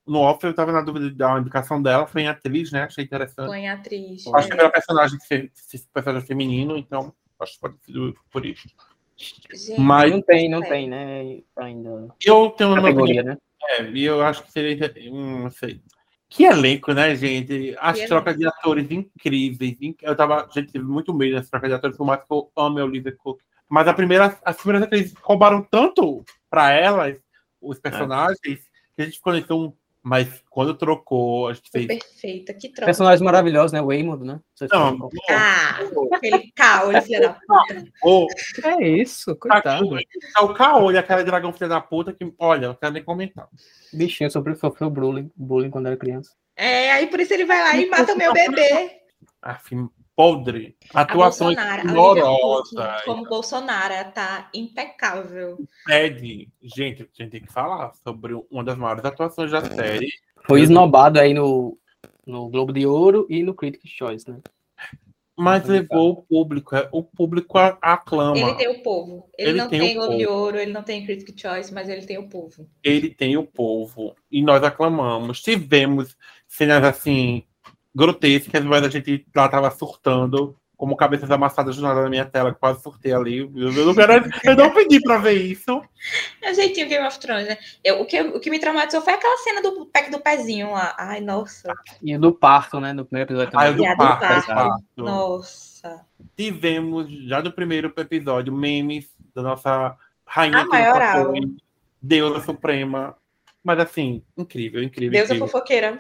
Speaker 2: no off eu tava na dúvida da indicação dela, foi em atriz, né? Achei interessante.
Speaker 5: Põe atriz.
Speaker 2: Acho que
Speaker 5: é.
Speaker 2: pela personagem, fe- fe- personagem feminino, então acho que pode ser por isso.
Speaker 5: Gente,
Speaker 2: Mas
Speaker 4: Não tem, não
Speaker 5: É.
Speaker 4: tem, né? Ainda.
Speaker 2: eu tenho uma
Speaker 4: Categoria,
Speaker 2: opinião,
Speaker 4: né?
Speaker 2: é, e eu acho que seria, hum, não sei. Que elenco, né, gente? As
Speaker 5: Que
Speaker 2: trocas de atores incríveis. inc- Eu tava, gente, tive muito medo das trocas de atores, por mais que eu ame a Olivia Cook. Mas a primeira, as primeiras atrizes roubaram tanto pra elas, os personagens, que a gente ficou nesse Mas quando trocou, a gente fez.
Speaker 5: perfeita. Que troca.
Speaker 4: Personagens maravilhosos, né? O Waymond, né? Vocês
Speaker 2: Não,
Speaker 4: qual-
Speaker 5: Ah, aquele caolho, filha da puta.
Speaker 2: ô,
Speaker 4: É isso,
Speaker 2: tá
Speaker 4: coitado.
Speaker 2: tá o Caolho, aquela dragão filha da puta, que, olha, não quero nem comentar.
Speaker 4: Bichinho sobre, sofreu bullying, bullying quando era criança.
Speaker 5: É, aí por isso ele vai lá e mata o meu bebê.
Speaker 2: Afim, podre.
Speaker 5: A
Speaker 2: Atuações
Speaker 5: Bolsonaro, a Olivia Cook,
Speaker 2: horrorosas.
Speaker 5: como Bolsonaro, tá impecável.
Speaker 2: Pede. Gente, a gente tem que falar sobre uma das maiores atuações da série.
Speaker 4: Foi esnobado aí no, no Globo de Ouro e no Critics' Choice, né?
Speaker 2: Mas levou o público. é, O público aclama.
Speaker 5: Ele tem o povo. Ele,
Speaker 2: Ele
Speaker 5: não
Speaker 2: tem
Speaker 5: tem,
Speaker 2: o
Speaker 5: Globo de. Ouro, ele não tem Critic Choice, mas ele tem o povo.
Speaker 2: Ele tem o povo. E nós aclamamos. Tivemos cenas assim grotescas, mas a gente lá tava surtando. Como cabeças amassadas do nada na minha tela, quase surtei ali. Eu não, quero, eu não pedi pra ver isso.
Speaker 5: É o jeitinho Game of Thrones, né? Eu, o, que, o que me traumatizou foi aquela cena do pack do pezinho lá. Ai, nossa.
Speaker 4: E do parto, né? No primeiro episódio
Speaker 2: Ah,
Speaker 4: também.
Speaker 2: do
Speaker 5: E a do
Speaker 2: parto,
Speaker 5: parto.
Speaker 2: parto.
Speaker 5: Nossa.
Speaker 2: Tivemos, já do primeiro episódio, memes da nossa rainha
Speaker 5: A maioral.
Speaker 2: foi, Deusa Suprema. Mas assim, incrível, incrível.
Speaker 5: Deusa
Speaker 2: incrível.
Speaker 5: fofoqueira.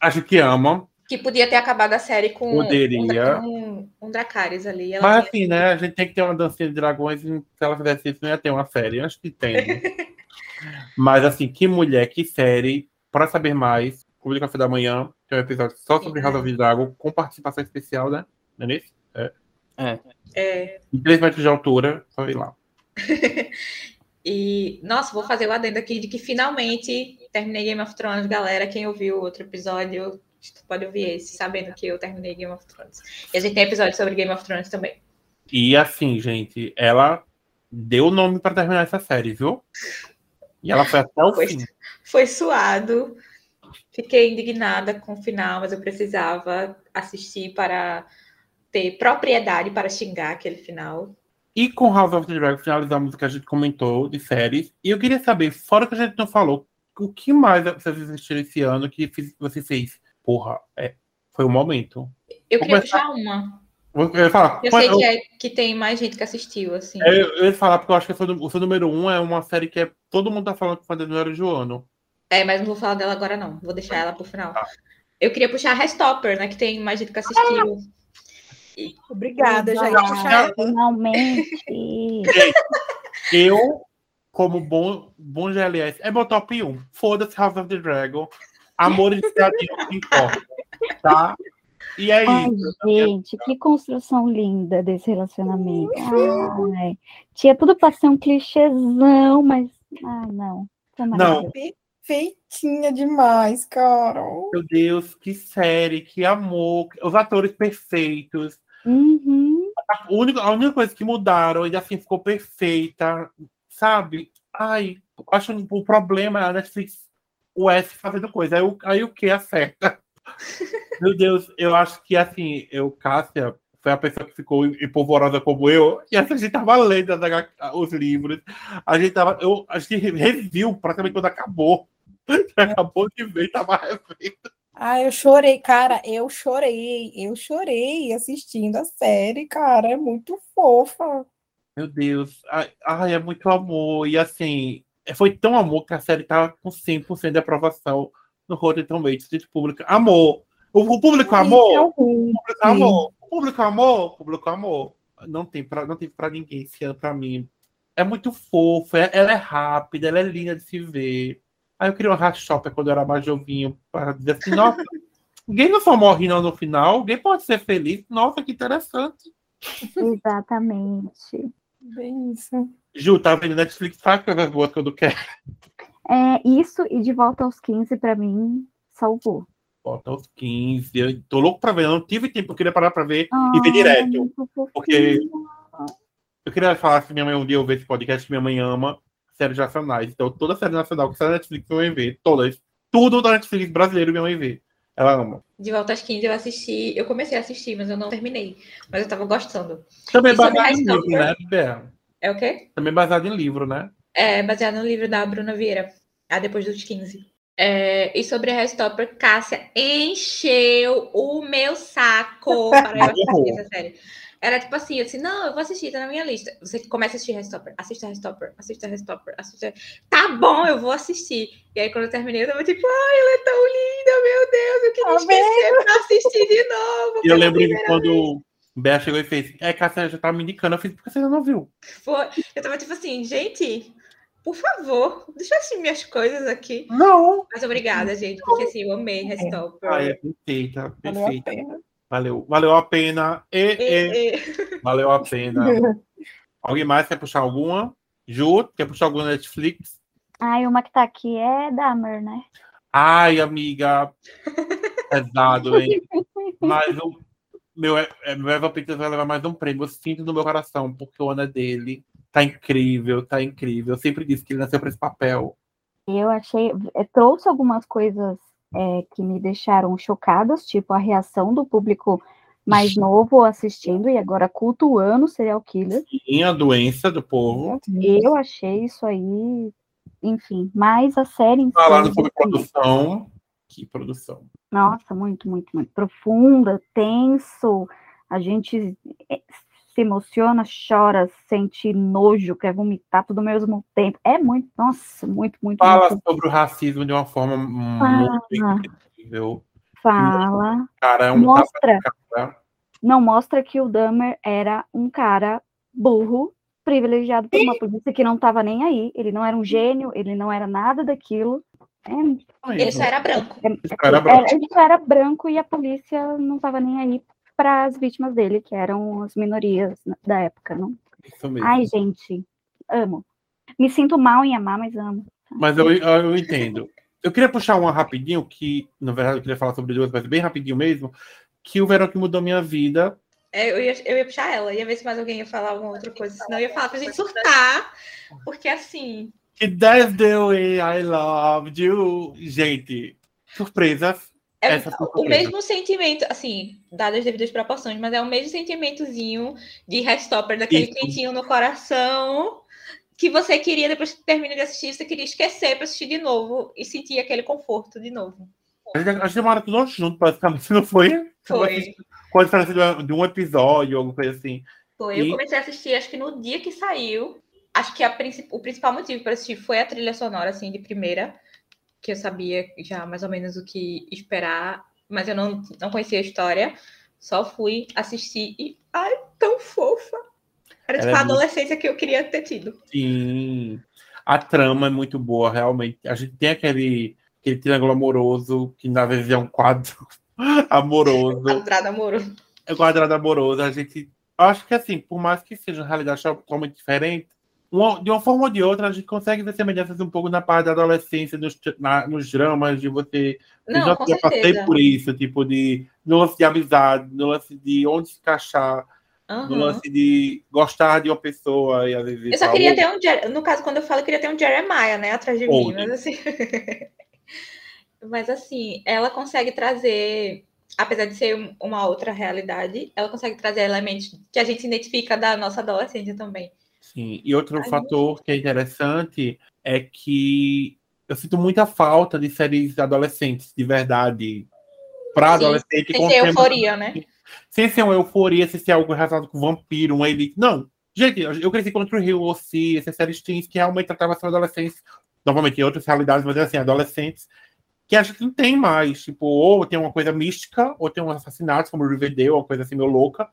Speaker 2: Acho que ama.
Speaker 5: Que podia ter acabado a série com
Speaker 2: Poderia.
Speaker 5: um, um, um Dracarys ali. Ela
Speaker 2: Mas assim, né? A gente tem que ter uma dancinha de dragões e se ela fizesse isso, não ia ter uma série. Acho que tem. né? <laughs> Mas assim, que mulher, que série. Para saber mais, Clube do Café da Manhã, tem um episódio só sobre
Speaker 5: Sim.
Speaker 2: House of Dragon, com participação especial, né? Não é isso?
Speaker 5: É.
Speaker 2: Em 3 metros de altura, só ir lá. <laughs>
Speaker 5: E, nossa, vou fazer o adendo aqui de que finalmente terminei Game of Thrones, galera. Quem ouviu o outro episódio pode ouvir esse, sabendo que eu terminei Game of Thrones. E a gente tem episódio sobre Game of Thrones também.
Speaker 2: E assim, gente, ela deu o nome para terminar essa série, viu? E ela foi até o
Speaker 5: Foi.
Speaker 2: fim.
Speaker 5: Foi suado. Fiquei indignada com o final, mas eu precisava assistir para ter propriedade para xingar aquele final.
Speaker 2: E com House of the Dragon finalizamos o que a gente comentou de séries. E eu queria saber, fora que a gente não falou, o que mais vocês assistiram esse ano que você fez? Porra, é, foi o momento.
Speaker 5: Eu
Speaker 2: Vou
Speaker 5: queria
Speaker 2: começar-
Speaker 5: puxar uma.
Speaker 2: Eu ia falar,
Speaker 5: Eu sei
Speaker 2: eu-
Speaker 5: que, é, que tem mais gente que assistiu, assim.
Speaker 2: É, Eu, ia falar, porque eu acho que foi o seu número um é uma série que é, todo mundo tá falando que foi do número Joano.
Speaker 5: É, mas não vou falar dela agora, não. Vou deixar ela pro final.
Speaker 2: Tá.
Speaker 5: Eu queria puxar a Restopper, né? Que tem mais gente que assistiu.
Speaker 3: Obrigada, já ia puxar ela.
Speaker 1: Finalmente. <laughs>
Speaker 2: Eu, como bom, bom GLS, é meu top 1. Foda-se House of the Dragon. Amores de Cidadinho que importa. Tá? E é
Speaker 1: Ai,
Speaker 2: isso.
Speaker 1: gente, que construção linda desse relacionamento. Ai, tinha tudo para ser um clichêzão, mas. Ah, não.
Speaker 2: Não,
Speaker 1: maravilhoso.
Speaker 3: Feitinha demais, cara.
Speaker 2: meu Deus, que série, que amor. Os atores perfeitos.
Speaker 1: Uhum.
Speaker 2: A única, a única coisa que mudaram, e assim ficou perfeita, sabe? Ai, acho que o problema é a Netflix, o S fazendo coisa. Aí, o- aí o que acerta? <laughs> Meu Deus, eu acho que assim, eu, Cássia, foi a pessoa que ficou empolvorosa como eu, e assim, a gente tava lendo as os livros, a gente tava, eu, a gente reviu praticamente quando acabou. <laughs> Acabou de ver, tava revendo.
Speaker 3: Ah, eu chorei, cara, eu chorei, eu chorei assistindo a série, cara, é muito fofa.
Speaker 2: Meu Deus, ai, ai, é muito amor. E assim, foi tão amor que a série tava com 100% de aprovação no Rotten Tomatoes. Gente, público amor. O, o público amor. O público amor. O público amor. O público amor. Não tem pra, não tem pra ninguém esse ano pra mim. É muito fofo, é- ela é rápida, ela é linda de se ver. Aí eu queria uma Shopper quando eu era mais jovinho para dizer assim, nossa, <laughs> ninguém não só morre não no final, alguém pode ser feliz. Nossa, que interessante.
Speaker 1: Exatamente.
Speaker 3: Bem isso.
Speaker 2: Ju, tá vendo Netflix faz coisas boas quando quer.
Speaker 1: É, isso e de volta aos 15, para mim, salvou.
Speaker 2: Bota aos 15. Eu tô louco pra ver. Eu não tive tempo, eu queria parar pra ver e ver direto.
Speaker 1: fofinho.
Speaker 2: Porque eu queria falar se minha mãe um dia ouvir esse podcast, que minha mãe ama séries nacionais. Então, toda série nacional que sai na Netflix eu vou ver. Todas. tudo da Netflix brasileiro minha mãe vê. Ela ama.
Speaker 5: De Volta às 15 eu assisti, eu comecei a assistir, mas eu não terminei. Mas eu tava gostando.
Speaker 2: Também
Speaker 5: sobre
Speaker 2: baseado né, Bea?
Speaker 5: É o quê?
Speaker 2: Também baseado em livro, né?
Speaker 5: É baseado no livro da Bruna Vieira, a Depois dos 15. É, e sobre a Restopper, Cássia encheu o meu saco <laughs> para eu assistir essa série. Era tipo assim, eu disse, não, eu vou assistir, tá na minha lista. Você começa a assistir Restopper, assista Restopper, assista Restopper, assista. Tá bom, eu vou assistir. E aí, quando eu terminei, eu tava tipo, ai, ela é tão linda, meu Deus, eu queria
Speaker 3: Tá
Speaker 5: esquecer pra assistir de novo.
Speaker 2: E eu lembro que
Speaker 5: primeira
Speaker 2: quando Bea chegou e fez, é, Cássia já tava me indicando, eu fiz, por que você ainda não viu?
Speaker 5: Foi. Eu tava tipo assim, gente, por favor, deixa eu assistir minhas coisas aqui.
Speaker 2: Não!
Speaker 5: Mas obrigada, gente, porque assim, eu amei Restopper.
Speaker 2: Ah, é perfeita, perfeita. Valeu, valeu a pena. E, e,
Speaker 5: E- e-
Speaker 2: valeu a pena. <laughs> Alguém mais quer puxar alguma? Ju, quer puxar alguma Netflix?
Speaker 1: Ai, uma que tá aqui é Dahmer, né?
Speaker 2: Ai, amiga. <laughs> Pesado, hein? Mas o meu, é, meu Eva Peters vai levar mais um prêmio. Eu sinto no meu coração, porque o Ana dele tá incrível, tá incrível. Eu sempre disse que ele nasceu para esse papel.
Speaker 1: Eu achei, eh, trouxe algumas coisas eh, que me deixaram chocadas, tipo a reação do público mais novo assistindo e agora cultuando o serial killer.
Speaker 2: E a doença do povo.
Speaker 1: Eu achei isso aí, enfim, mas a série
Speaker 2: Falando sobre produção. Que produção.
Speaker 1: Nossa, muito, muito, muito profunda, tenso. A gente eh, se emociona, chora, sente nojo, quer vomitar tudo ao mesmo tempo. É muito, nossa, muito, muito,
Speaker 2: Fala
Speaker 1: muito.
Speaker 2: sobre o racismo de uma forma muito incrível.
Speaker 1: Fala.
Speaker 2: Cara, é um
Speaker 1: Mostra.
Speaker 2: cara.
Speaker 1: Não mostra que o Dahmer era um cara burro, privilegiado por uma polícia que não estava nem aí. Ele não era um gênio, ele não era nada daquilo. É,
Speaker 5: Ele só era branco.
Speaker 2: Esse cara é branco.
Speaker 1: ele só era branco e a polícia não estava nem aí para as vítimas dele, que eram as minorias da época. Não?
Speaker 2: Isso mesmo.
Speaker 1: Ai, gente, amo. Me sinto mal em amar, mas amo.
Speaker 2: Mas eu, eu entendo. Eu queria puxar uma rapidinho, que, na verdade, eu queria falar sobre duas, mas bem rapidinho mesmo, que o verão que mudou minha vida.
Speaker 5: É, eu, ia, eu ia puxar ela, ia ver se mais alguém ia falar alguma outra coisa. Senão eu ia falar pra gente surtar. Porque assim,
Speaker 2: Que that's the way I loved you. Gente, surpresas.
Speaker 5: é o
Speaker 2: surpresa.
Speaker 5: mesmo sentimento, assim, dadas as devidas proporções, mas é o mesmo sentimentozinho de Restopper, daquele
Speaker 2: Isso.
Speaker 5: quentinho no coração, que você queria, depois que termina de assistir, você queria esquecer para assistir de novo e sentir aquele conforto de novo.
Speaker 2: A gente, a gente maratonou junto, basicamente, não foi?
Speaker 5: Foi.
Speaker 2: A diferença de um episódio, alguma coisa assim.
Speaker 5: Foi. Eu
Speaker 2: E-
Speaker 5: comecei a assistir, acho que no dia que saiu. Acho que princip- o principal motivo para assistir foi a trilha sonora, assim, de primeira, que eu sabia já mais ou menos o que esperar, mas eu não, não conhecia a história. Só fui assistir e. Ai, tão fofa! Era tipo
Speaker 2: Ela é
Speaker 5: a
Speaker 2: muito-
Speaker 5: adolescência que eu queria ter tido.
Speaker 2: Sim. A trama é muito boa, realmente. A gente tem aquele, aquele triângulo amoroso, que na verdade é um quadro <laughs> amoroso.
Speaker 5: Quadrado amoroso.
Speaker 2: É quadrado amoroso. A gente. Acho que assim, por mais que seja uma realidade totalmente diferente, uma- de uma forma ou de outra, a gente consegue ver semelhanças um pouco na parte da adolescência, nos, na- nos dramas de você. Eu
Speaker 5: Não,
Speaker 2: já,
Speaker 5: com
Speaker 2: já passei por isso, tipo, de no lance de amizade, no lance de onde se encaixar, no
Speaker 5: Aham.
Speaker 2: lance de gostar de uma pessoa e às vezes.
Speaker 5: Eu só queria
Speaker 2: "Oi,
Speaker 5: ter um. No caso, quando eu falo, eu queria ter um Jeremiah, né, atrás de mim.
Speaker 2: Ou,
Speaker 5: Mas assim. <laughs> mas assim, ela consegue trazer. Apesar de ser um- uma outra realidade, ela consegue trazer elementos que a gente identifica da nossa adolescência também.
Speaker 2: Sim, e outro
Speaker 5: Ai,
Speaker 2: fator que é interessante é que eu sinto muita falta de séries adolescentes, de verdade. Para adolescente,
Speaker 5: Sem ser euforia, né?
Speaker 2: sem ser uma euforia, sem ser algo relacionado com vampiro, um elite. Não. Gente, eu cresci com True Hill, OC, essas séries teens que realmente tratavam sobre adolescentes, novamente em outras realidades, mas assim, adolescentes, que a gente não tem mais. Tipo, ou tem uma coisa mística, ou tem um assassinato, como o Riverdale, uma coisa assim meio louca,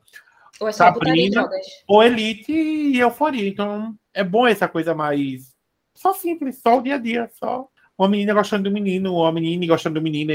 Speaker 5: Ou é só
Speaker 2: Sabrina.
Speaker 5: drogas.
Speaker 2: ou elite e euforia. Então, é bom essa coisa mais. Só simples, só o dia a dia, só uma menina gostando do menino, uma menina gostando do menino.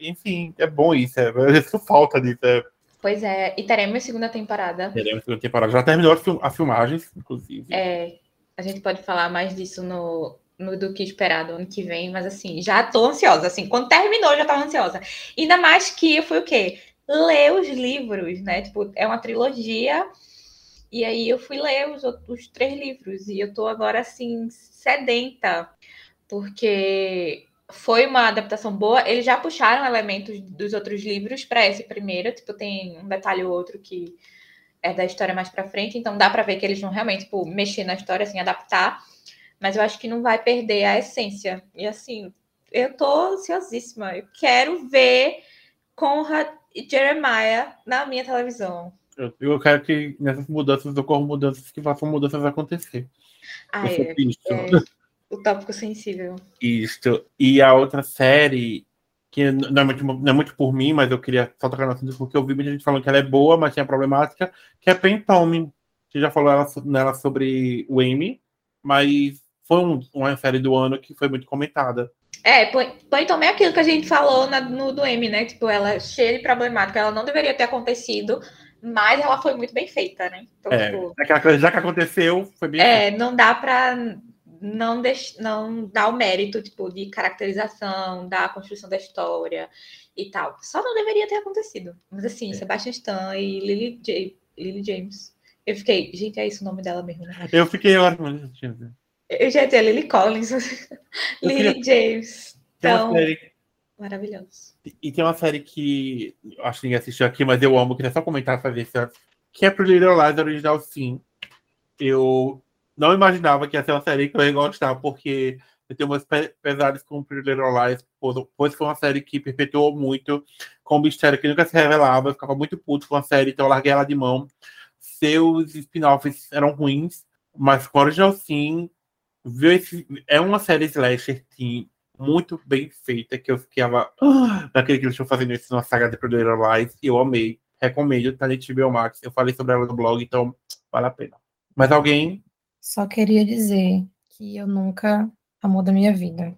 Speaker 2: Enfim, é bom isso. É, sinto falta disso. É,
Speaker 5: Pois é, e teremos segunda temporada.
Speaker 2: teremos segunda temporada. Já terminou as, film- as filmagens, inclusive.
Speaker 5: É, a gente pode falar mais disso no, no do que esperar do ano que vem, mas assim, já tô ansiosa. Assim, quando terminou, já tava ansiosa. Ainda mais que eu fui o quê? Ler os livros, né? Tipo, é uma trilogia. E aí eu fui ler os, os três livros. E eu tô agora, assim, sedenta. Porque foi uma adaptação boa. Eles já puxaram elementos dos outros livros para esse primeiro, tipo, tem um detalhe ou outro que é da história mais para frente, então dá para ver que eles vão realmente tipo, mexer na história, assim, adaptar, mas eu acho que não vai perder a essência. E assim, eu tô ansiosíssima. Eu quero ver Conrad e Jeremiah na minha televisão.
Speaker 2: Eu, eu quero que nessas mudanças ocorram mudanças que façam mudanças acontecer.
Speaker 5: Ah, é, é, o tópico sensível.
Speaker 2: Isso. E a outra série, que não é, muito, não é muito por mim, mas eu queria só tocar no assunto porque eu vi muita gente falando que ela é boa, mas tinha problemática, que é Pentome. Você já falou ela, nela sobre o Amy, mas foi um, uma série do ano que foi muito comentada.
Speaker 5: É, Pentome é aquilo que a gente falou na, no do M, né? Tipo, ela é cheia de problemática, ela não deveria ter acontecido, mas ela foi muito bem feita, né?
Speaker 2: Então, é, tipo, já que aconteceu, foi bem
Speaker 5: É, feita. não dá pra não, deix, não dá o mérito tipo, de caracterização, da construção da história e tal. Só não deveria ter acontecido. Mas assim, é. Sebastian Stan e Lily, J, Lily James. Eu fiquei, gente, é isso o nome dela mesmo, né?
Speaker 2: Eu fiquei ótimo.
Speaker 5: Eu já ia Lily Collins, Lily. James. Então, série... maravilhoso.
Speaker 2: E tem uma série que acho que ninguém assistiu aqui, mas eu amo, queria só comentar fazer isso. Que é pro Little Lies original, sim. Eu não imaginava que ia ser uma série que eu ia gostar, porque eu tenho umas pesares com Pretty Little Lies, pois foi uma série que perpetuou muito, com um mistério que nunca se revelava, eu ficava muito puto com a série, então eu larguei ela de mão. Seus spin-offs eram ruins, mas com Original Sim, viu esse, é uma série slasher sim, muito bem feita, que eu ficava ah, naquele que eles estão fazendo isso na saga de Little Lies, e eu amei. Recomendo, tá na HBO Max. Eu falei sobre ela no blog, então vale a pena. Mas alguém
Speaker 3: só queria dizer que eu nunca amor da minha vida.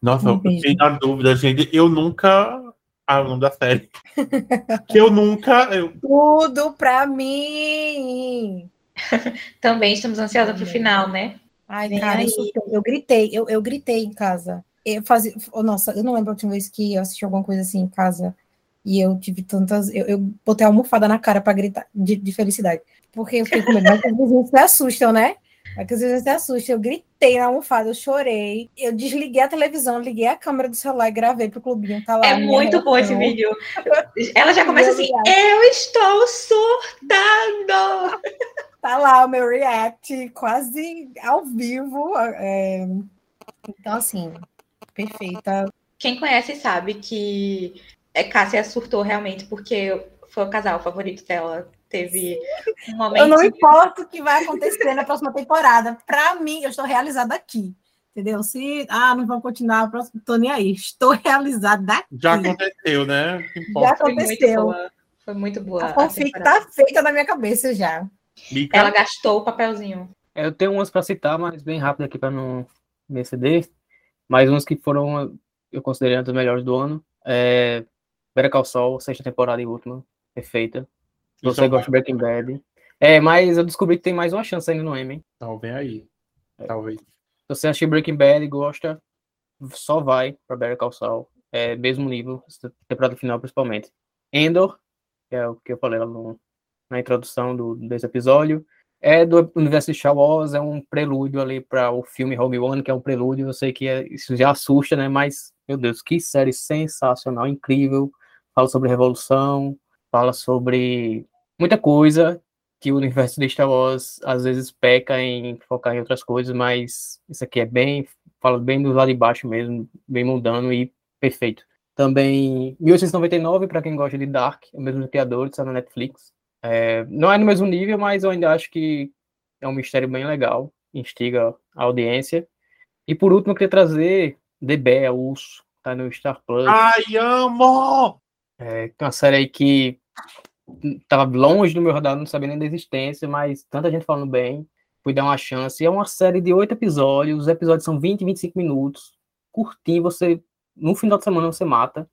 Speaker 2: Nossa, um sem a dúvida, gente. Eu nunca. Ah, o nome da série. <laughs> que eu nunca. Eu...
Speaker 3: Tudo pra mim! <laughs>
Speaker 5: Também estamos ansiosos pro final, né?
Speaker 3: Ai, Vem cara, eu, eu, gritei, eu, eu gritei em casa. Eu fazia. Oh, nossa, eu não lembro a última vez que eu assisti alguma coisa assim em casa. E eu tive tantas. Eu, eu botei a almofada na cara para gritar de, de, felicidade. Porque eu fiquei com medo, mas os vizinhos se assustam, né? É que às vezes você assusta. Eu gritei na almofada, eu chorei. Eu desliguei a televisão, liguei a câmera do celular e gravei pro clubinho. Tá lá.
Speaker 5: É muito bom esse vídeo. <laughs> Ela já começa assim: Eu estou surtando.
Speaker 3: Tá lá o meu react, quase ao vivo. É... Então, assim, perfeita.
Speaker 5: Quem conhece sabe que é, Cássia surtou realmente, porque foi o casal favorito dela teve um momento.
Speaker 3: Eu não importo o que vai acontecer na próxima temporada. Para mim, eu estou realizada aqui. Entendeu? Se ah, não vão continuar a próxima, tô nem aí. Estou realizada aqui.
Speaker 2: Já aconteceu, né?
Speaker 3: Já aconteceu.
Speaker 5: Foi muito boa.
Speaker 3: A fanfic tá feita na minha cabeça já.
Speaker 5: Mica. Ela gastou o papelzinho.
Speaker 4: É, eu tenho umas para citar, mas bem rápido aqui para não me exceder. Mas uns que foram, eu considerei dos melhores do ano. É, Better Call Saul, sexta temporada e última, perfeita. Você então, gosta de Breaking Bad. É, mas eu descobri que tem mais uma chance ainda no M, hein?
Speaker 2: Talvez aí. É. Talvez. Se
Speaker 4: você assistir Breaking Bad e gosta, só vai pra Better Call Saul. É mesmo nível, temporada final principalmente. Endor, que é o que eu falei lá no, na introdução do, desse episódio, é do universo de Star Wars, é um prelúdio ali para o filme Rogue One, que é um prelúdio, eu sei que é, isso já assusta, né, mas, meu Deus, que série sensacional, incrível, fala sobre revolução, fala sobre muita coisa que o universo de Star Wars às vezes peca em focar em outras coisas, mas isso aqui é bem, fala bem do lado de baixo mesmo, bem mudando e perfeito. Também 1899, para quem gosta de Dark, é o mesmo criador, está na Netflix. É, não é no mesmo nível, mas eu ainda acho que é um mistério bem legal, instiga a audiência. E por último, eu queria trazer The Bear, o Urso, tá no Star Plus.
Speaker 2: Ai, amo!
Speaker 4: É, uma série aí que tava longe do meu radar, não sabia nem da existência, mas tanta gente falando bem, fui dar uma chance. É uma série de oito episódios, os episódios são 20, 25 minutos, curtinho, você, no final de semana você mata,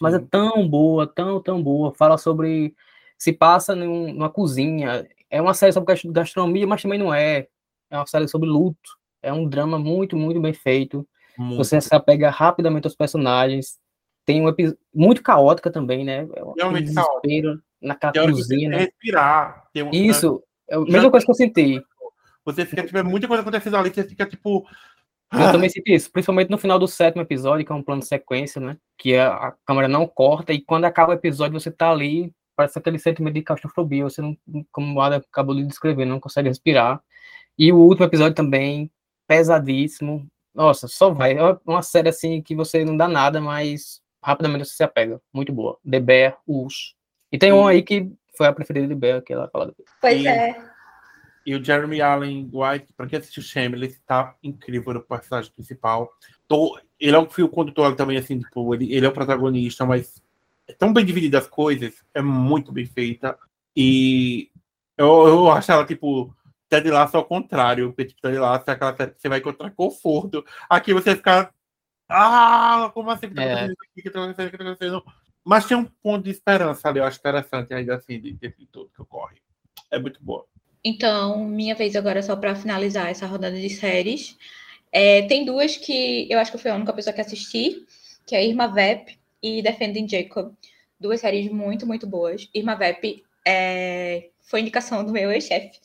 Speaker 4: mas é tão boa, tão, tão boa, fala sobre, se passa num, numa cozinha, é uma série sobre gastronomia, mas também não é, é uma série sobre luto, é um drama muito, muito bem feito, muito. você se apega rapidamente aos personagens, tem um episódio muito caótica também, né?
Speaker 2: É Realmente caótico.
Speaker 4: Naquela cozinha, né?
Speaker 2: Respirar.
Speaker 4: Um, Isso, é a mesma coisa que eu senti.
Speaker 2: Você fica, tipo, é muita coisa acontecendo ali, você fica, tipo,
Speaker 4: Eu também senti isso, principalmente no final do sétimo episódio, que é um plano de sequência, né? Que a, a câmera não corta e quando acaba o episódio você tá ali, parece aquele sentimento de claustrofobia, você não, como o Ada acabou de descrever, não consegue respirar. E o último episódio também, pesadíssimo. Nossa, só vai. É uma série assim que você não dá nada, mas rapidamente você se apega. Muito boa. The Bear, Us. E tem um aí que foi a preferida de Bear, que ela fala.
Speaker 5: Pois
Speaker 2: E-
Speaker 5: é.
Speaker 2: E o Jeremy Allen White, pra quem assistiu Shameless, tá incrível no personagem principal. Tô- ele é um fio condutor também, assim, tipo, ele, ele é o protagonista, mas é tão bem dividida as coisas, é muito bem feita. E eu, eu acho ela, tipo, Ted Lasso ao contrário, porque tipo, Ted Lasso é aquela série que você vai encontrar conforto. Aqui você fica. Ah, como assim? Tá
Speaker 4: É.
Speaker 2: tá tá? Mas tem um ponto de esperança ali, eu acho interessante ainda assim, de, de tudo que ocorre. É muito boa.
Speaker 5: Então, minha vez agora só para finalizar essa rodada de séries. É, tem duas que eu acho que eu fui a única pessoa que assisti, que é Irma Vep e Defending Jacob. Duas séries muito, muito boas. Irma Vep é, foi indicação do meu ex-chefe.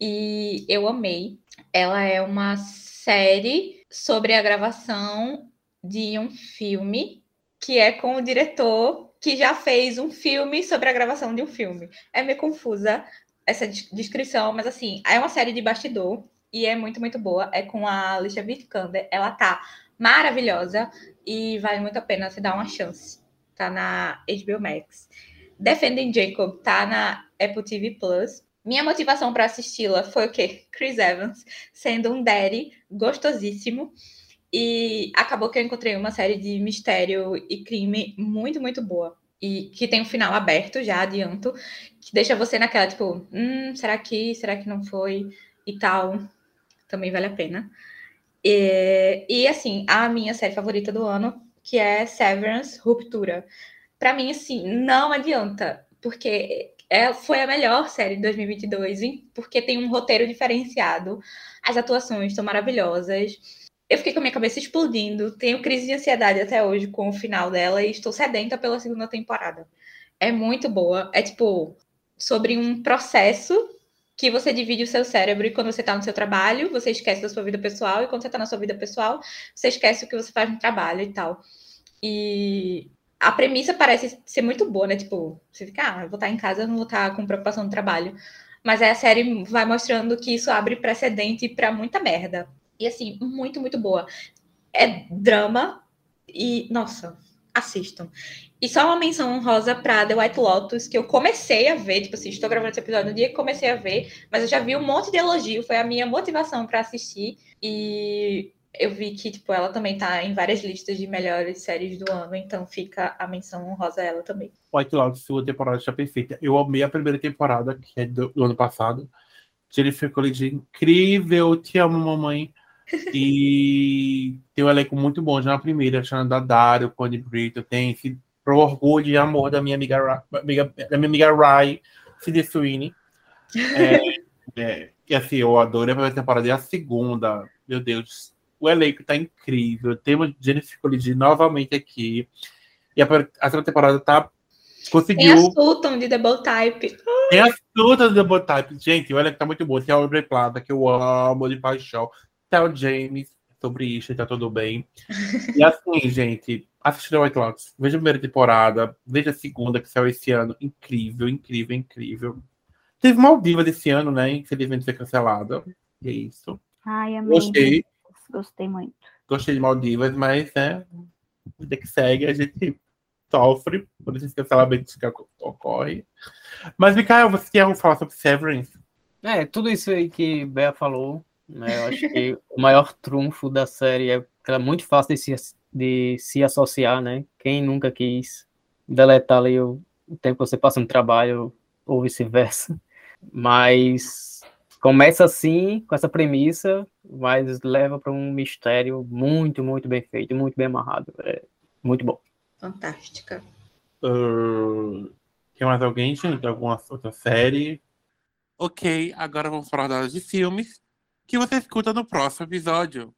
Speaker 5: E eu amei. Ela é uma série sobre a gravação de um filme que é com o diretor que já fez um filme sobre a gravação de um filme. É meio confusa essa des- descrição, mas assim, é uma série de bastidor e é muito, muito boa. É com a Alicia Vikander. Ela tá maravilhosa e vale muito a pena você dar uma chance. Tá na HBO Max. Defending Jacob tá na Apple TV Plus. Minha motivação para assisti-la foi o quê? Chris Evans sendo um daddy gostosíssimo. E acabou que eu encontrei uma série de mistério e crime muito, muito boa. E que tem um final aberto, já adianto que deixa você naquela, tipo, hum, será que, será que não foi? E tal. Também vale a pena. E, e, assim, a minha série favorita do ano, que é Severance Ruptura. Pra mim, assim, não adianta, porque é, foi a melhor série de 2022, hein? porque tem um roteiro diferenciado, as atuações estão maravilhosas. Eu fiquei com a minha cabeça explodindo, tenho crise de ansiedade até hoje com o final dela e estou sedenta pela segunda temporada. É muito boa. É tipo sobre um processo que você divide o seu cérebro e quando você está no seu trabalho, você esquece da sua vida pessoal, e quando você está na sua vida pessoal, você esquece o que você faz no trabalho e tal. E a premissa parece ser muito boa, né? Tipo, você fica, ah, eu vou estar em casa, não vou estar com preocupação no trabalho. Mas aí a série vai mostrando que isso abre precedente para muita merda. E assim, muito, muito boa. É drama e, nossa, assistam. E só uma menção honrosa para The White Lotus, que eu comecei a ver, tipo assim, estou gravando esse episódio no dia que comecei a ver, mas eu já vi um monte de elogio, foi a minha motivação para assistir. E eu vi que, tipo, ela também tá em várias listas de melhores séries do ano, então fica a menção honrosa a ela também.
Speaker 2: White Lotus, sua temporada está perfeita. Eu amei a primeira temporada, que é do, do ano passado. Jennifer Coolidge, incrível, te amo, mamãe. E <laughs> tem um elenco muito bom já na primeira, Xana Dario, Connie Brito, tem esse pro orgulho e amor da minha amiga, Ra- amiga- da minha amiga Rai, Cindy Sweeney. É, é, e assim, eu adoro a primeira temporada e a segunda, meu Deus, o elenco tá incrível. Temos Jennifer Coolidge novamente aqui. E a, a segunda temporada tá
Speaker 5: Tem a
Speaker 2: conseguiu
Speaker 5: Sultan de Double Type.
Speaker 2: tem as frutas do Double Type. Gente, olha que tá muito boa. Tem a Aubrey Plata, que eu amo de paixão. Tem o James sobre isso, tá tudo bem. E assim, gente, assistam White Lotus. Veja a primeira temporada, veja a segunda, que saiu esse ano. Incrível, incrível, incrível. Teve Maldiva desse ano, né? Infelizmente foi cancelada. E é isso.
Speaker 1: Ai, amei.
Speaker 2: Gostei.
Speaker 1: Gostei muito.
Speaker 2: Gostei de Maldivas, mas, né? Vida que segue, a gente sofre por esses cancelamentos que ocorrem. Mas, Mikael, você quer falar sobre Severance?
Speaker 4: É, tudo isso aí que Bea falou, né? Eu acho que o maior trunfo da série é que ela é muito fácil de se, de se associar, né? Quem nunca quis deletar ali o, o tempo que você passa no trabalho ou vice-versa. <laughs> Mas começa assim, com essa premissa, mas leva para um mistério muito, muito bem feito, muito bem amarrado. É muito bom.
Speaker 5: Fantástica.
Speaker 2: Uh, tem mais alguém, gente? Alguma outra série? Ok, agora vamos falar das de filmes que você escuta no próximo episódio.